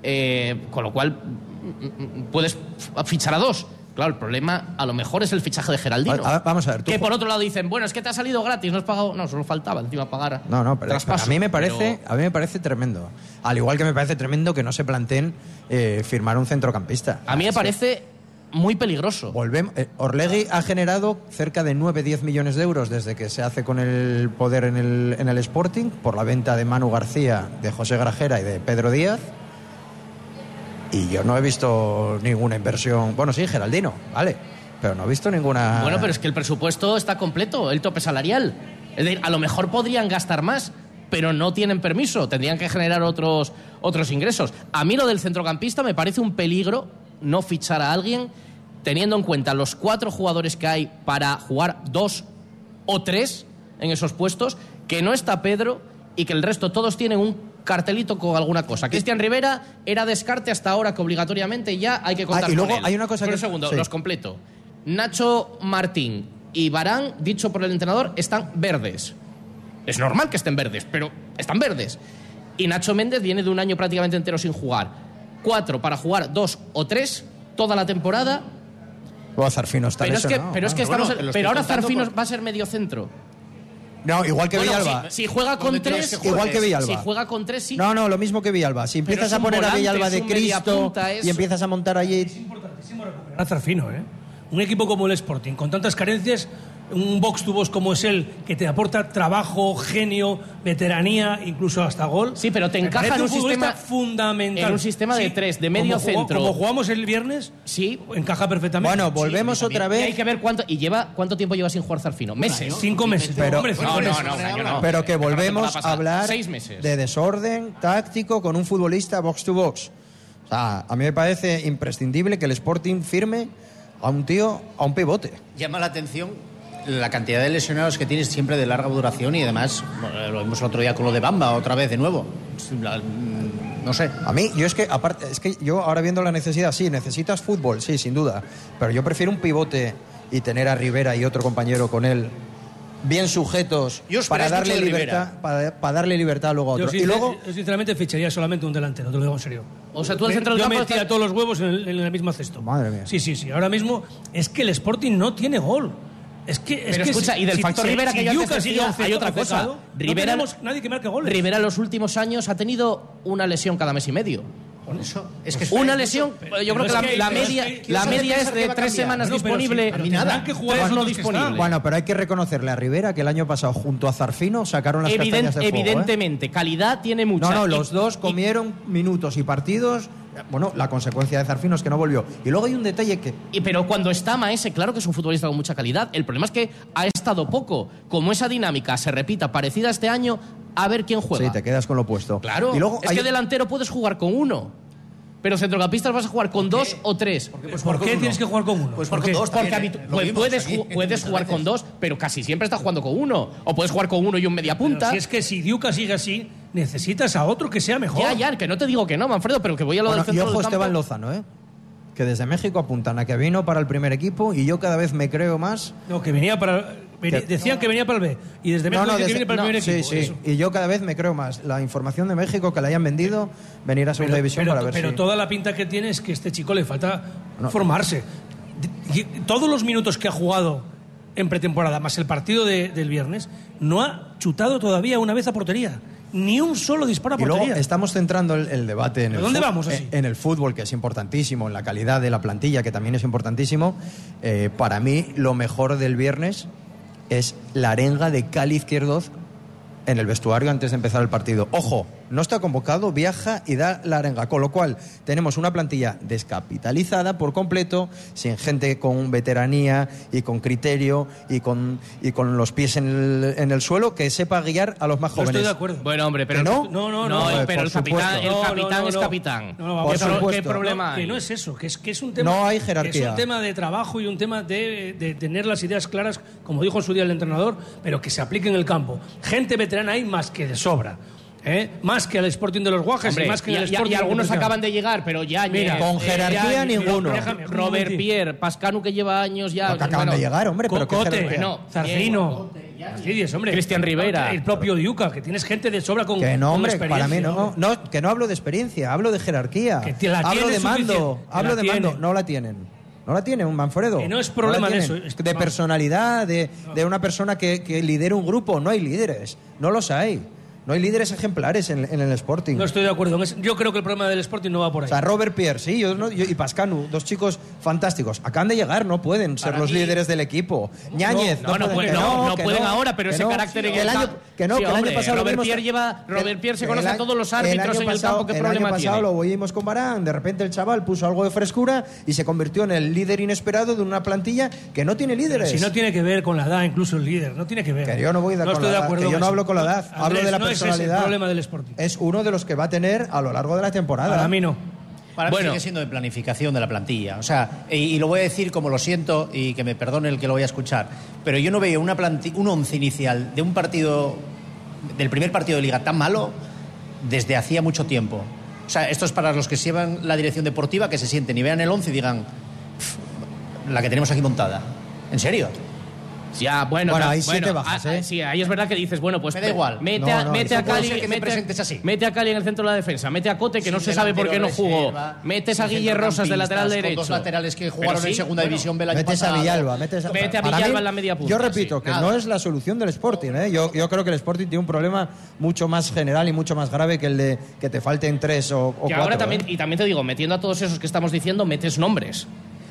eh, con lo cual mm, mm, puedes f- fichar a dos. Claro, el problema a lo mejor es el fichaje de Geraldino. A- a- vamos a ver, tú Que por otro lado dicen, bueno, es que te ha salido gratis, no has pagado. No, solo faltaba encima pagar. No, no, pero traspaso. a mí me parece, Pero- a mí me parece tremendo. Al igual que me parece tremendo que no se planteen eh, firmar un centrocampista. A mí me parece muy peligroso. Volvemos, eh, Orlegui ha generado cerca de 9-10 millones de euros desde que se hace con el poder en el, en el Sporting por la venta de Manu García, de José Grajera y de Pedro Díaz. Y yo no he visto ninguna inversión. Bueno, sí, Geraldino, vale. Pero no he visto ninguna. Bueno, pero es que el presupuesto está completo, el tope salarial. Es decir, a lo mejor podrían gastar más, pero no tienen permiso, tendrían que generar otros, otros ingresos. A mí lo del centrocampista me parece un peligro no fichar a alguien teniendo en cuenta los cuatro jugadores que hay para jugar dos o tres en esos puestos, que no está Pedro y que el resto todos tienen un cartelito con alguna cosa. Cristian Rivera era descarte hasta ahora que obligatoriamente ya hay que contar Ah, y luego con él. hay una cosa Pero que- un segundo, sí. los completo. Nacho Martín y Barán, dicho por el entrenador, están verdes. Es normal que estén verdes, pero están verdes. Y Nacho Méndez viene de un año prácticamente entero sin jugar. Cuatro para jugar dos o tres toda la temporada. O Zarfino está Pero es que, pero es que estamos. Bueno, pero ahora Zarfino va a ser medio centro. No, igual que Bueno, Villalba. Si, si juega con tres. Igual que Villalba. Si juega con tres, sí. No, no, lo mismo que Villalba. Si empiezas es a poner a Villalba es de Cristo y empiezas a montar allí. Era Zarfino, ¿eh? Un equipo como el Sporting, con tantas carencias, un box to box como es él, que te aporta trabajo, genio, veteranía, incluso hasta gol. Sí, pero te encaja en un futbolista sistema- fundamental. en un sistema de tres, de medio como jugó- centro. como jugamos el viernes, sí, encaja perfectamente. Bueno, volvemos otra Y vez. hay que ver cuánto. ¿Y lleva cuánto tiempo lleva sin jugar Zarfino? Meses. Cinco meses. Pero- hombre, cinco no, no, meses. no, un año no. Pero que volvemos a hablar Seis meses. de desorden táctico con un futbolista box to box. O sea, a mí me parece imprescindible que el Sporting firme a un tío, a un pivote. Llama la atención la cantidad de lesionados que tienes siempre de larga duración y además bueno, lo vimos el otro día con lo de Bamba, otra vez de nuevo. La- mm, No sé. A mí, yo es que, aparte, es que yo ahora viendo la necesidad, sí, necesitas fútbol, sí, sin duda. Pero yo prefiero un pivote y tener a Rivera y otro compañero con él bien sujetos Yo os para darle libertad para, para darle libertad luego a Yo, otro. Y sincer- luego yo, sinceramente ficharía solamente un delantero, te lo digo en serio. O sea, tú al del yo campo metía estás- todos los huevos en el, en el mismo cesto. Madre mía. Sí, sí, sí. Ahora mismo es que el Sporting no tiene gol. Es que, es Pero que escucha, si- y del si- factor si- Rivera si que yo antes decía, un hay otra cosa. Rivera- no tenemos nadie que marque goles. Rivera en los últimos años ha tenido una lesión cada mes y medio. Eso, es que Una es lesión, yo creo que es la, que- la pero es media, que- la ¿quién se media es de tres semanas No, disponible, sí, nada, que tres no disponible. Bueno, pero hay que reconocerle a Rivera que el año pasado junto a Zarfino sacaron las Evident- castañas de fuego, ¿eh? evidentemente, calidad tiene mucha. No, no, Y- los dos comieron minutos y partidos. Bueno, la consecuencia de Zarfino es que no volvió. Y luego hay un detalle que Y, pero cuando está Maese, claro que es un futbolista con mucha calidad. El problema es que ha estado poco. Como esa dinámica se repita parecida este año, a ver quién juega. sí, te quedas con lo opuesto. Claro, Y luego es hay- que delantero puedes jugar con uno. Pero centrocampistas vas a jugar con dos o tres. ¿Por qué tienes que jugar con uno? Pues ¿Por con qué? dos Porque también, habitu- ¿eh? Lo pu- vimos puedes, aquí puedes jugar con dos, pero casi siempre estás jugando con uno. O puedes jugar con uno y un media Pero punta. si es que si Diuca sigue así, necesitas a otro que sea mejor. Ya, ya, que no te digo que no, Manfredo, pero que voy a lo Bueno, del y centro ojo del campo. Esteban Lozano, ¿eh? Que desde México apuntan a que vino para el primer equipo y yo cada vez me creo más. No, que venía para. Que- decían que venía para el B. Y desde México dicen que desde- viene para el no, primer sí, equipo. sí. Y yo cada vez me creo más. La información de México que la hayan vendido, venir a segunda Pero, división pero- para ver pero si. toda la pinta que tiene es que este chico le falta No. formarse. Todos los minutos que ha jugado en pretemporada, más el partido de- del viernes, no ha chutado todavía una vez a portería. Ni un solo disparo a Y luego portería. estamos centrando el, el debate en el, ¿Pero dónde vamos así? en- en el fútbol, que es importantísimo, en la calidad de la plantilla, que también es importantísimo. Eh, para mí, lo mejor del viernes es la arenga de Cali Izquierdoz en el vestuario antes de empezar el partido. Ojo, no está convocado, viaja y da la arenga. Con lo cual, tenemos una plantilla descapitalizada por completo, sin gente con veteranía y con criterio y con, y con los pies en el, en el suelo que sepa guiar a los más No jóvenes. estoy de acuerdo. Bueno, hombre, pero ¿Que no? No, no, no. No, pero el capitán, el No, no, capitán no, es no. capitán. No, no, vamos Por a ver. ¿Qué problema Que no es eso, que es, que es un tema. No hay que jerarquía. es un tema de trabajo y un tema de, de tener las ideas claras, como dijo en su día el entrenador, pero que se aplique en el campo. Gente veterana hay más que de sobra. ¿Eh? Más que al Sporting de los Guajes Hombre, y más que y, el y- y Sporting de algunos acaban de llegar, pero ya Mira, Con jerarquía ninguno. Robert. Pierre, Pascanu que lleva años ya. Porque acaban de llegar, hombre, pero Cocote, no, Fastidies, hombre. Cristian Rivera. El propio Diuca, que tienes gente de sobra con, Que no, con hombre, experiencia. para mí no, no, que no hablo de experiencia, hablo de jerarquía. Que la hablo de mando, suficiente, hablo la de mando, no la tienen. No la tiene un Manfredo. Que no es problema de eso, es- De personalidad, de, de una persona que, que lidera un grupo. No hay líderes, no los hay. No hay líderes ejemplares en, en el Sporting. No estoy de acuerdo. Yo creo que el problema del Sporting no va por ahí. O sea, Robert Pierre, sí, yo, no- yo- y Pascanu, dos chicos fantásticos. Acaban de llegar, no pueden ser Para los mí- líderes del equipo. Ñáñez, No, no, pueden, pueden, no, no pueden ahora, pero ese no. carácter en que el el año, que no, Sí, que el año hombre, pasado lo Robert vimos- Pierre lleva- Robert Pierre se conoce el a todos los año- árbitros año en el pasado- campo, ¿qué el problema año pasado tiene? lo oímos con Barán, de repente el chaval puso algo de frescura y se convirtió en el líder inesperado de una plantilla que no tiene líderes. Si no tiene que ver con la edad, incluso el líder, no tiene que ver. Que yo no voy de, con estoy la de acuerdo que yo no hablo con la edad, hablo de la es ese personalidad. el problema del Sporting. Es uno de los que va a tener a lo largo de la temporada. Para mí no. Para Bueno. mí sigue siendo de planificación de la plantilla. O sea, y, y lo voy a decir como lo siento y que me perdone el que lo vaya a escuchar, pero yo no veo una planti- un once inicial de un partido, del primer partido de liga tan malo desde hacía mucho tiempo. O sea, esto es para los que llevan la dirección deportiva, que se sienten y vean el once y digan, "Pff, la que tenemos aquí montada. ¿En serio? Ya, bueno, Bueno, ahí sí bueno, te bajas, ¿eh? Sí, ahí es verdad que dices, bueno, pues Me da igual. Mete, No, a, no, mete a Cali, que me mete, presentes así. mete a Cali en el centro de la defensa, mete a Cote que no Sin se sabe por qué no jugó, reserva, metes a Guille Rosas de lateral derecho. Con dos laterales que jugaron sí, en segunda bueno, división del año Metes a. Villalba, metes a, Vete a Villalba mí, en la media punta, Yo repito sí. que Nada. no es la solución del Sporting. ¿eh? Yo, yo creo que el Sporting tiene un problema mucho más general y mucho más grave que el de que te falten tres o, o cuatro. ahora también, ¿eh? y también te digo, metiendo a todos esos que estamos diciendo, metes nombres.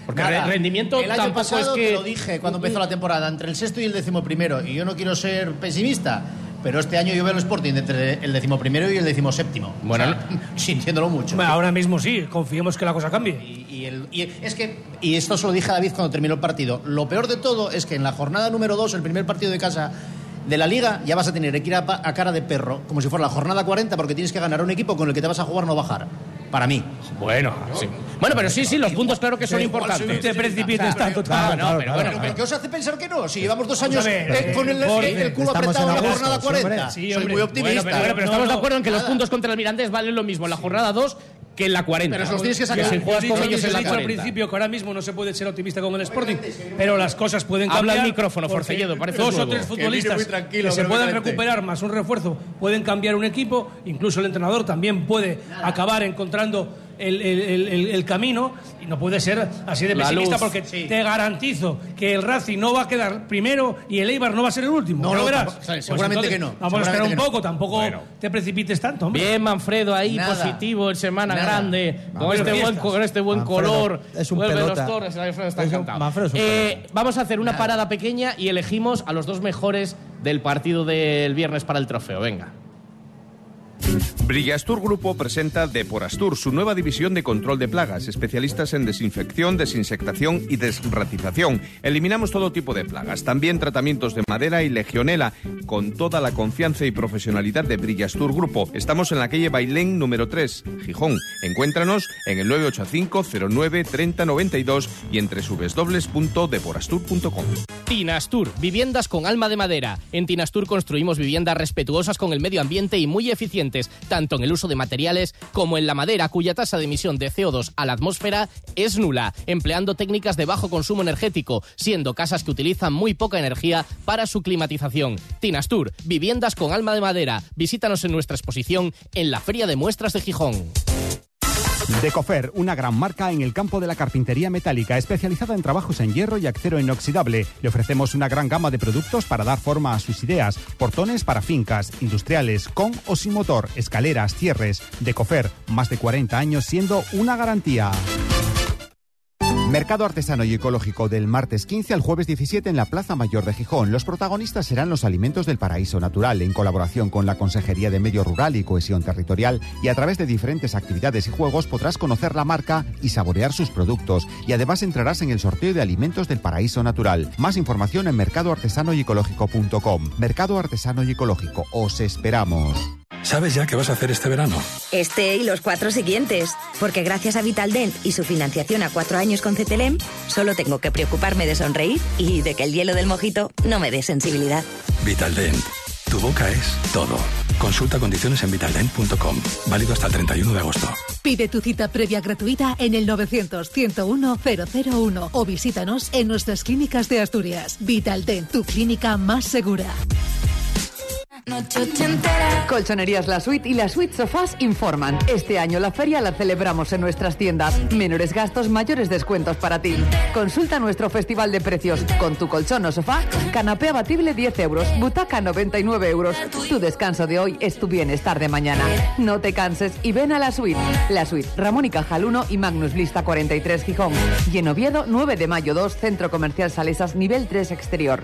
Porque Nada. re- rendimiento el año pasado es que. te lo dije cuando empezó la temporada, entre el sexto y el décimo primero, y yo no quiero ser pesimista, pero este año yo veo el Sporting entre el décimo primero y el décimo séptimo. Bueno, [LAUGHS] sintiéndolo mucho. Bueno, Ahora mismo sí, confiemos que la cosa cambie. Y, y el- y es que, y esto se lo dije a David cuando terminó el partido, lo peor de todo es que en la jornada número 2, el primer partido de casa de la liga, ya vas a tener que ir a, a cara de perro, como si fuera la jornada 40, porque tienes que ganar a un equipo con el que te vas a jugar no bajar. Para mí. Bueno, sí. Bueno, pero sí, sí, los puntos claro que son importantes. No te precipites tanto. Claro, no, pero bueno, Pero, pero- ¿qué os hace pensar que no? Si llevamos dos años ver, eh, con el, Jorge, el culo apretado en la jornada hombre. 40. Sí, Soy muy optimista. Bueno, pero, bueno, pero No, estamos no, de acuerdo en que los puntos contra el Mirandés valen lo mismo en la jornada 2 que en la 40. Pero esos tienes que Que sacar. si juegas con ellos en la he dicho al 40. principio que ahora mismo no se puede ser optimista con el Sporting, pero las cosas pueden Habla cambiar. al micrófono, porque Forcelledo, Dos o tres Que futbolistas que, se caliente. recuperar más un refuerzo pueden cambiar un equipo, incluso el entrenador también puede acabar encontrando el, el- el- el- camino y no puede ser así de pesimista porque te garantizo que el Racing no va a quedar primero y el Eibar no va a ser el último. No, lo verás. tampoco- Pues seguramente entonces, que no, Vamos a esperar un que no. poco, tampoco te precipites tanto. hombre. Bien, Manfredo, ahí Nada. positivo en Semana Nada. Grande, con este, buen, con este buen Manfredo color. es un Vuelven pelota. los toros, Manfredo está Es un- encantado. Manfredo es un Eh, vamos a hacer una parada pequeña y elegimos a los dos mejores del partido del viernes para el trofeo. Venga. Brillastur Grupo presenta Deporastur, su nueva división de control de plagas, especialistas en desinfección, desinsectación y desratización. Eliminamos todo tipo de plagas, también tratamientos de madera y legionela, con toda la confianza y profesionalidad de Brillastur Grupo. Estamos en la calle Bailén número 3, Gijón. Encuéntranos en el 985 09 30 92 y en www.deporastur.com. Tinastur, viviendas con alma de madera. En Tinastur construimos viviendas respetuosas con el medio ambiente y muy eficientes, tanto en el uso de materiales como en la madera, cuya tasa de emisión de CO2 a la atmósfera es nula, empleando técnicas de bajo consumo energético, siendo casas que utilizan muy poca energía para su climatización. Tinastur, viviendas con alma de madera. Visítanos en nuestra exposición en la Feria de Muestras de Gijón. Decofer, una gran marca en el campo de la carpintería metálica, especializada en trabajos en hierro y acero inoxidable. Le ofrecemos una gran gama de productos para dar forma a sus ideas. Portones para fincas, industriales, con o sin motor, escaleras, cierres. Decofer, más de 40 años siendo una garantía. Mercado artesano y ecológico del martes 15 al jueves 17 en la Plaza Mayor de Gijón. Los protagonistas serán los alimentos del paraíso natural en colaboración con la Consejería de Medio Rural y Cohesión Territorial y a través de diferentes actividades y juegos podrás conocer la marca y saborear sus productos y además entrarás en el sorteo de alimentos del paraíso natural. Más información en mercadoartesanoyecológico.com. Mercado Artesano y Ecológico. Os esperamos. ¿Sabes ya qué vas a hacer este verano? Este y los cuatro siguientes, porque gracias a Vitaldent y su financiación a cuatro años con CTLM, solo tengo que preocuparme de sonreír y de que el hielo del mojito no me dé sensibilidad. Vitaldent. Tu boca es todo. Consulta condiciones en vitaldent.com. Válido hasta el 31 de agosto. Pide tu cita previa gratuita en el 900-101-001 o visítanos en nuestras clínicas de Asturias. Vitaldent, tu clínica más segura. Colchonerías La Suite y La Suite Sofás informan. Este año la feria la celebramos en nuestras tiendas. Menores gastos, mayores descuentos para ti. Consulta nuestro festival de precios. Con tu colchón o sofá, canapé abatible 10 euros, butaca 99 euros. Tu descanso de hoy es tu bienestar de mañana. No te canses y ven a La Suite. La Suite, Ramón y Cajal 1 y Magnus Lista 43 Gijón. Y en Oviedo, 9 de mayo 2, Centro Comercial Salesas, nivel 3 exterior.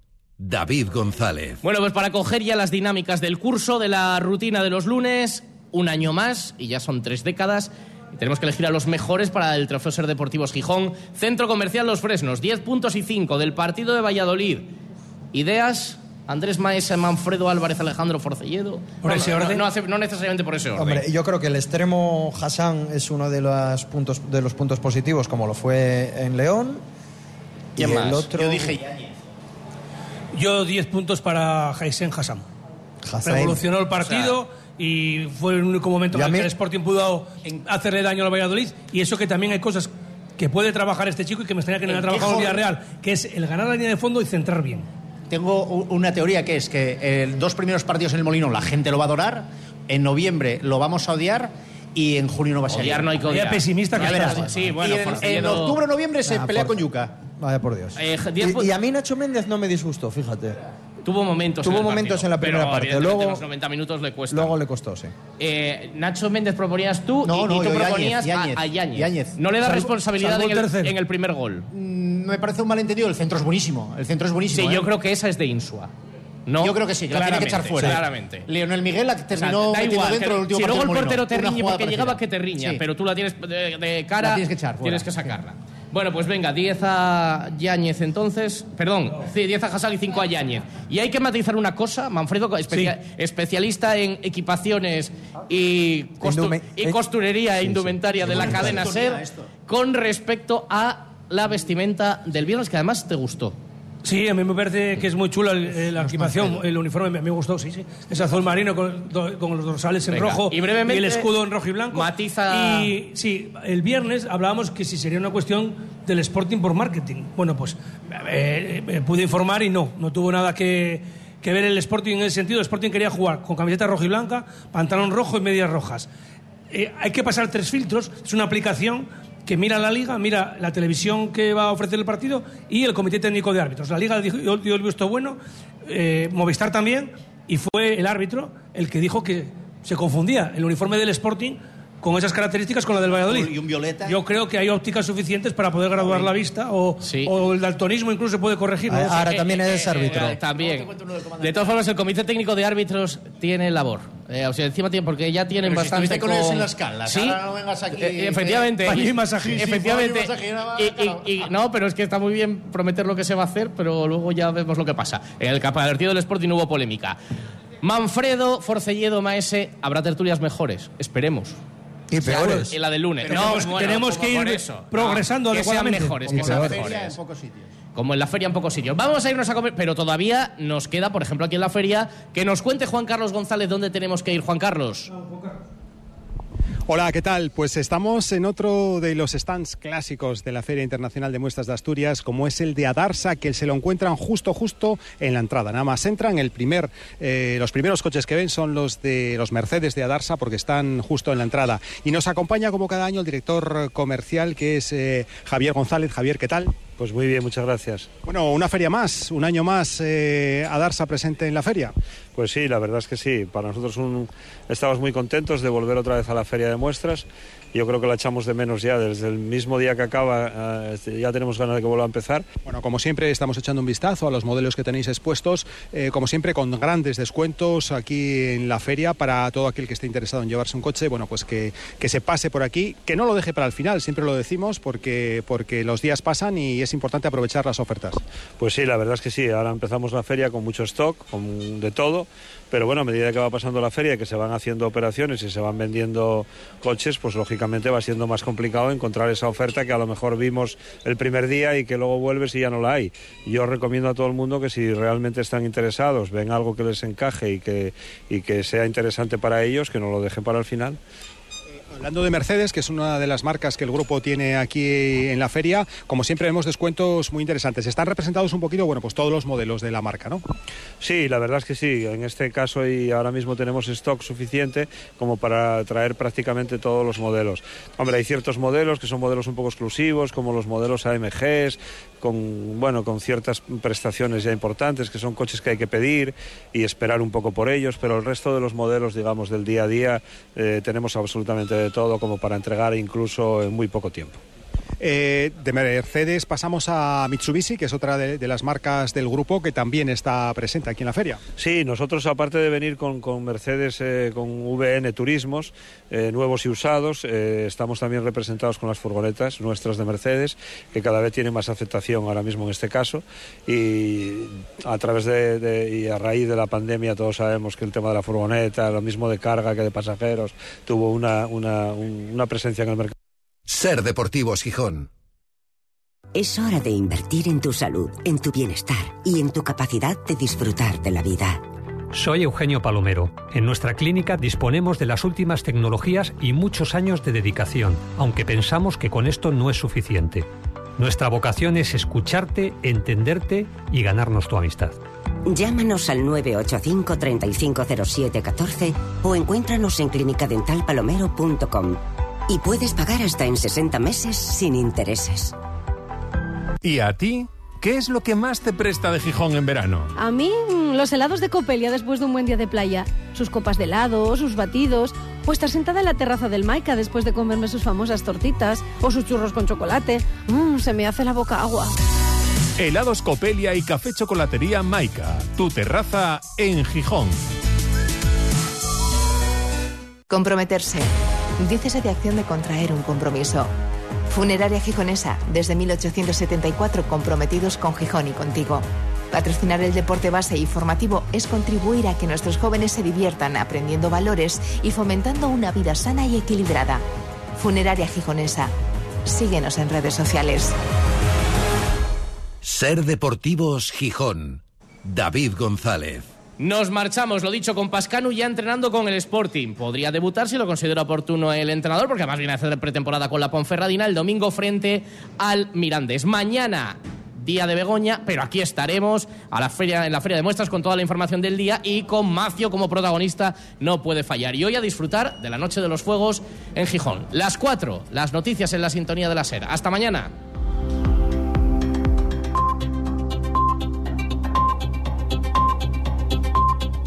David González. Bueno, pues para coger ya las dinámicas del curso, de la rutina de los lunes, un año más, y ya son tres décadas, y tenemos que elegir a los mejores para el Trofeo Ser Deportivos Gijón. Centro Comercial Los Fresnos, 10 puntos y 5 del partido de Valladolid. Ideas, Andrés Maesa, Manfredo Álvarez, Alejandro Forcelledo. ¿Por No, ese no, orden? No, hace- no necesariamente por ese orden. Hombre, yo creo que el extremo Hassan es uno de los puntos, de los puntos positivos, como lo fue en León. ¿Quién y más? El otro... Yo dije Yo 10 puntos para Jaisen Hassam. Hassan. Revolucionó el partido y fue el único momento en el que el Sporting pudo hacerle daño al Valladolid. Y eso que también hay cosas que puede trabajar este chico y que me extraña que no El haya trabajado en Villarreal, que es el ganar la línea de fondo y centrar bien. Tengo una teoría que es que eh, dos primeros partidos en el Molino la gente lo va a adorar, en noviembre lo vamos a odiar y en junio no va a ser. Odiar no hay que odiar. Pesimista que verás. Sí, bueno, y en, octubre o noviembre se Ah, pelea por- con Yuca. Vaya por Dios. Eh, y, y a mí Nacho Méndez no me disgustó, fíjate. Tuvo momentos Tuvo en el momentos partido, en la primera pero parte, luego- los 90 minutos le cuesta. Luego le costó, sí. Eh, Nacho Méndez proponías tú No, y, no, y tú proponías Yáñez, a, a Yáñez. Yáñez. No le da Salvo- responsabilidad en el en el primer gol. Mm, Me parece un malentendido, el centro es buenísimo. El centro es buenísimo. Sí, ¿eh? yo creo que esa es de Insua. No, Yo creo que sí, que la tiene que echar fuera. Claramente. Leonel Miguel la O sea, terminó da metiendo igual, dentro que- el último Si luego el del portero te riñe porque parecida. llegaba que te riña, Sí. pero tú la tienes de, de cara. La tienes que echar fuera. Tienes que sacarla. Bueno, pues venga, 10 a Yáñez entonces. Perdón, sí, 10 a Hassan y 5 a Yáñez. Y hay que matizar una cosa, Manfredo, especia- especialista en equipaciones y, costu- Indume- y eh, costurería e sí, sí. indumentaria de la cadena SER con respecto a la vestimenta del viernes, que además te gustó. Sí, a mí me parece que es muy chula la equipación, el uniforme, me, me gustó, sí, sí. Es azul marino con, con los dorsales en Venga, rojo y brevemente, el escudo en rojo y blanco. matiza- Y sí, el viernes hablábamos que si sería una cuestión del Sporting por marketing. Bueno, pues eh, eh, pude informar y no, no tuvo nada que, que ver el Sporting en ese sentido. El Sporting quería jugar con camiseta roja y blanca, pantalón rojo y medias rojas. Eh, hay que pasar tres filtros. Es una aplicación que mira la liga, mira la televisión que va a ofrecer el partido y el comité técnico de árbitros. La liga dio, dio el visto bueno, eh, Movistar también, y fue el árbitro el que dijo que se confundía el uniforme del Sporting con esas características con la del Valladolid. Y un violeta. Yo creo que hay ópticas suficientes para poder graduar la vista o, o el daltonismo incluso se puede corregir. Ah, Ahora Eh, también eh, es eh, árbitro. Eh, también. De todas formas, el Comité Técnico de Árbitros tiene labor. Eh, o sea, encima tiene, porque ya tienen Pero si bastante. estuviste con ellos en las calas, Sí, ahora no vengas aquí, efectivamente. y masaje. Sí, sí, efectivamente. y- no, pero es que está muy bien prometer lo que se va a hacer, pero luego ya vemos lo que pasa. En el partido del Sporting hubo polémica. Manfredo, Forcelledo, Maese, habrá tertulias mejores. Esperemos. Y peores. Y la del lunes. Pero no, tenemos- bueno, tenemos que ir eso. progresando No, que sean mejores, que sean mejores. en pocos sitios. Como en la feria en pocos sitios. Vamos a irnos a comer, pero todavía nos queda, por ejemplo, aquí en la feria, que nos cuente Juan Carlos González dónde tenemos que ir, Juan Carlos. Hola, ¿qué tal? Pues estamos en otro de los stands clásicos de la Feria Internacional de Muestras de Asturias, como es el de Adarsa, que se lo encuentran justo, justo en la entrada. Nada más entran, eh, los primeros coches que ven son los de los Mercedes de Adarsa, porque están justo en la entrada. Y nos acompaña, como cada año, el director comercial, que es eh, Javier González. Javier, ¿qué tal? Pues muy bien, muchas gracias. Bueno, una feria más, un año más, eh, Adarsa presente en la feria. Pues sí, la verdad es que sí. Para nosotros un- estamos muy contentos de volver otra vez a la feria de muestras. Yo creo que la echamos de menos ya. Desde el mismo día que acaba eh, ya tenemos ganas de que vuelva a empezar. Bueno, como siempre, estamos echando un vistazo a los modelos que tenéis expuestos, eh, como siempre, con grandes descuentos aquí en la feria para todo aquel que esté interesado en llevarse un coche. Bueno, pues que, que se pase por aquí, que no lo deje para el final, siempre lo decimos, porque, porque los días pasan y es importante aprovechar las ofertas. Pues sí, la verdad es que sí. Ahora empezamos la feria con mucho stock, con de todo. Pero bueno, a medida que va pasando la feria, que se van haciendo operaciones y se van vendiendo coches, pues lógicamente va siendo más complicado encontrar esa oferta que a lo mejor vimos el primer día y que luego vuelves y ya no la hay. Yo recomiendo a todo el mundo que si realmente están interesados, ven algo que les encaje y que, y que sea interesante para ellos, que no lo dejen para el final. Hablando de Mercedes, que es una de las marcas que el grupo tiene aquí en la feria, como siempre vemos descuentos muy interesantes. Están representados un poquito, bueno, pues todos los modelos de la marca, ¿no? Sí, la verdad es que sí. En este caso y ahora mismo tenemos stock suficiente como para traer prácticamente todos los modelos. Hombre, hay ciertos modelos que son modelos un poco exclusivos, como los modelos AMGs, con bueno, con ciertas prestaciones ya importantes, que son coches que hay que pedir y esperar un poco por ellos, pero el resto de los modelos, digamos, del día a día, eh, tenemos absolutamente de todo como para entregar incluso en muy poco tiempo. Eh, de Mercedes pasamos a Mitsubishi, que es otra de, las marcas del grupo que también está presente aquí en la feria. Sí, nosotros aparte de venir con, con Mercedes, eh, con VN Turismos, eh, nuevos y usados, estamos también representados con las furgonetas nuestras de Mercedes, que cada vez tienen más aceptación ahora mismo en este caso. Y a través de, y a raíz de la pandemia todos sabemos que el tema de la furgoneta, lo mismo de carga que de pasajeros, tuvo una, una, un- una presencia en el mercado. Ser Deportivos Gijón. Es hora de invertir en tu salud, en tu bienestar y en tu capacidad de disfrutar de la vida. Soy Eugenio Palomero. En nuestra clínica disponemos de las últimas tecnologías y muchos años de dedicación, aunque pensamos que con esto no es suficiente. Nuestra vocación es escucharte, entenderte y ganarnos tu amistad. Llámanos al 985 3507 14 o encuéntranos en clinicadentalpalomero.com. Y puedes pagar hasta en 60 meses sin intereses. ¿Y a ti? ¿Qué es lo que más te presta de Gijón en verano? A mí, mm, los helados de Copelia después de un buen día de playa. Sus copas de helado, sus batidos. O estar sentada en la terraza del Maica después de comerme sus famosas tortitas. O sus churros con chocolate. Mmm, se me hace la boca agua. Helados Copelia y Café Chocolatería Maica. Tu terraza en Gijón. Comprometerse. Dícese de acción de contraer un compromiso. Funeraria Gijonesa, desde 1874 comprometidos con Gijón y contigo. Patrocinar el deporte base y formativo es contribuir a que nuestros jóvenes se diviertan aprendiendo valores y fomentando una vida sana y equilibrada. Funeraria Gijonesa. Síguenos en redes sociales. Ser Deportivos Gijón. David González. Nos marchamos, lo dicho, con Pascanu ya entrenando con el Sporting. Podría debutar si lo considera oportuno el entrenador, porque además viene a hacer pretemporada con la Ponferradina el domingo frente al Mirandes. Mañana día de Begoña, pero aquí estaremos a la feria, en la feria de muestras con toda la información del día y con Macio como protagonista no puede fallar. Y hoy a disfrutar de la Noche de los Fuegos en Gijón. Las cuatro, las noticias en la sintonía de la SER. Hasta mañana.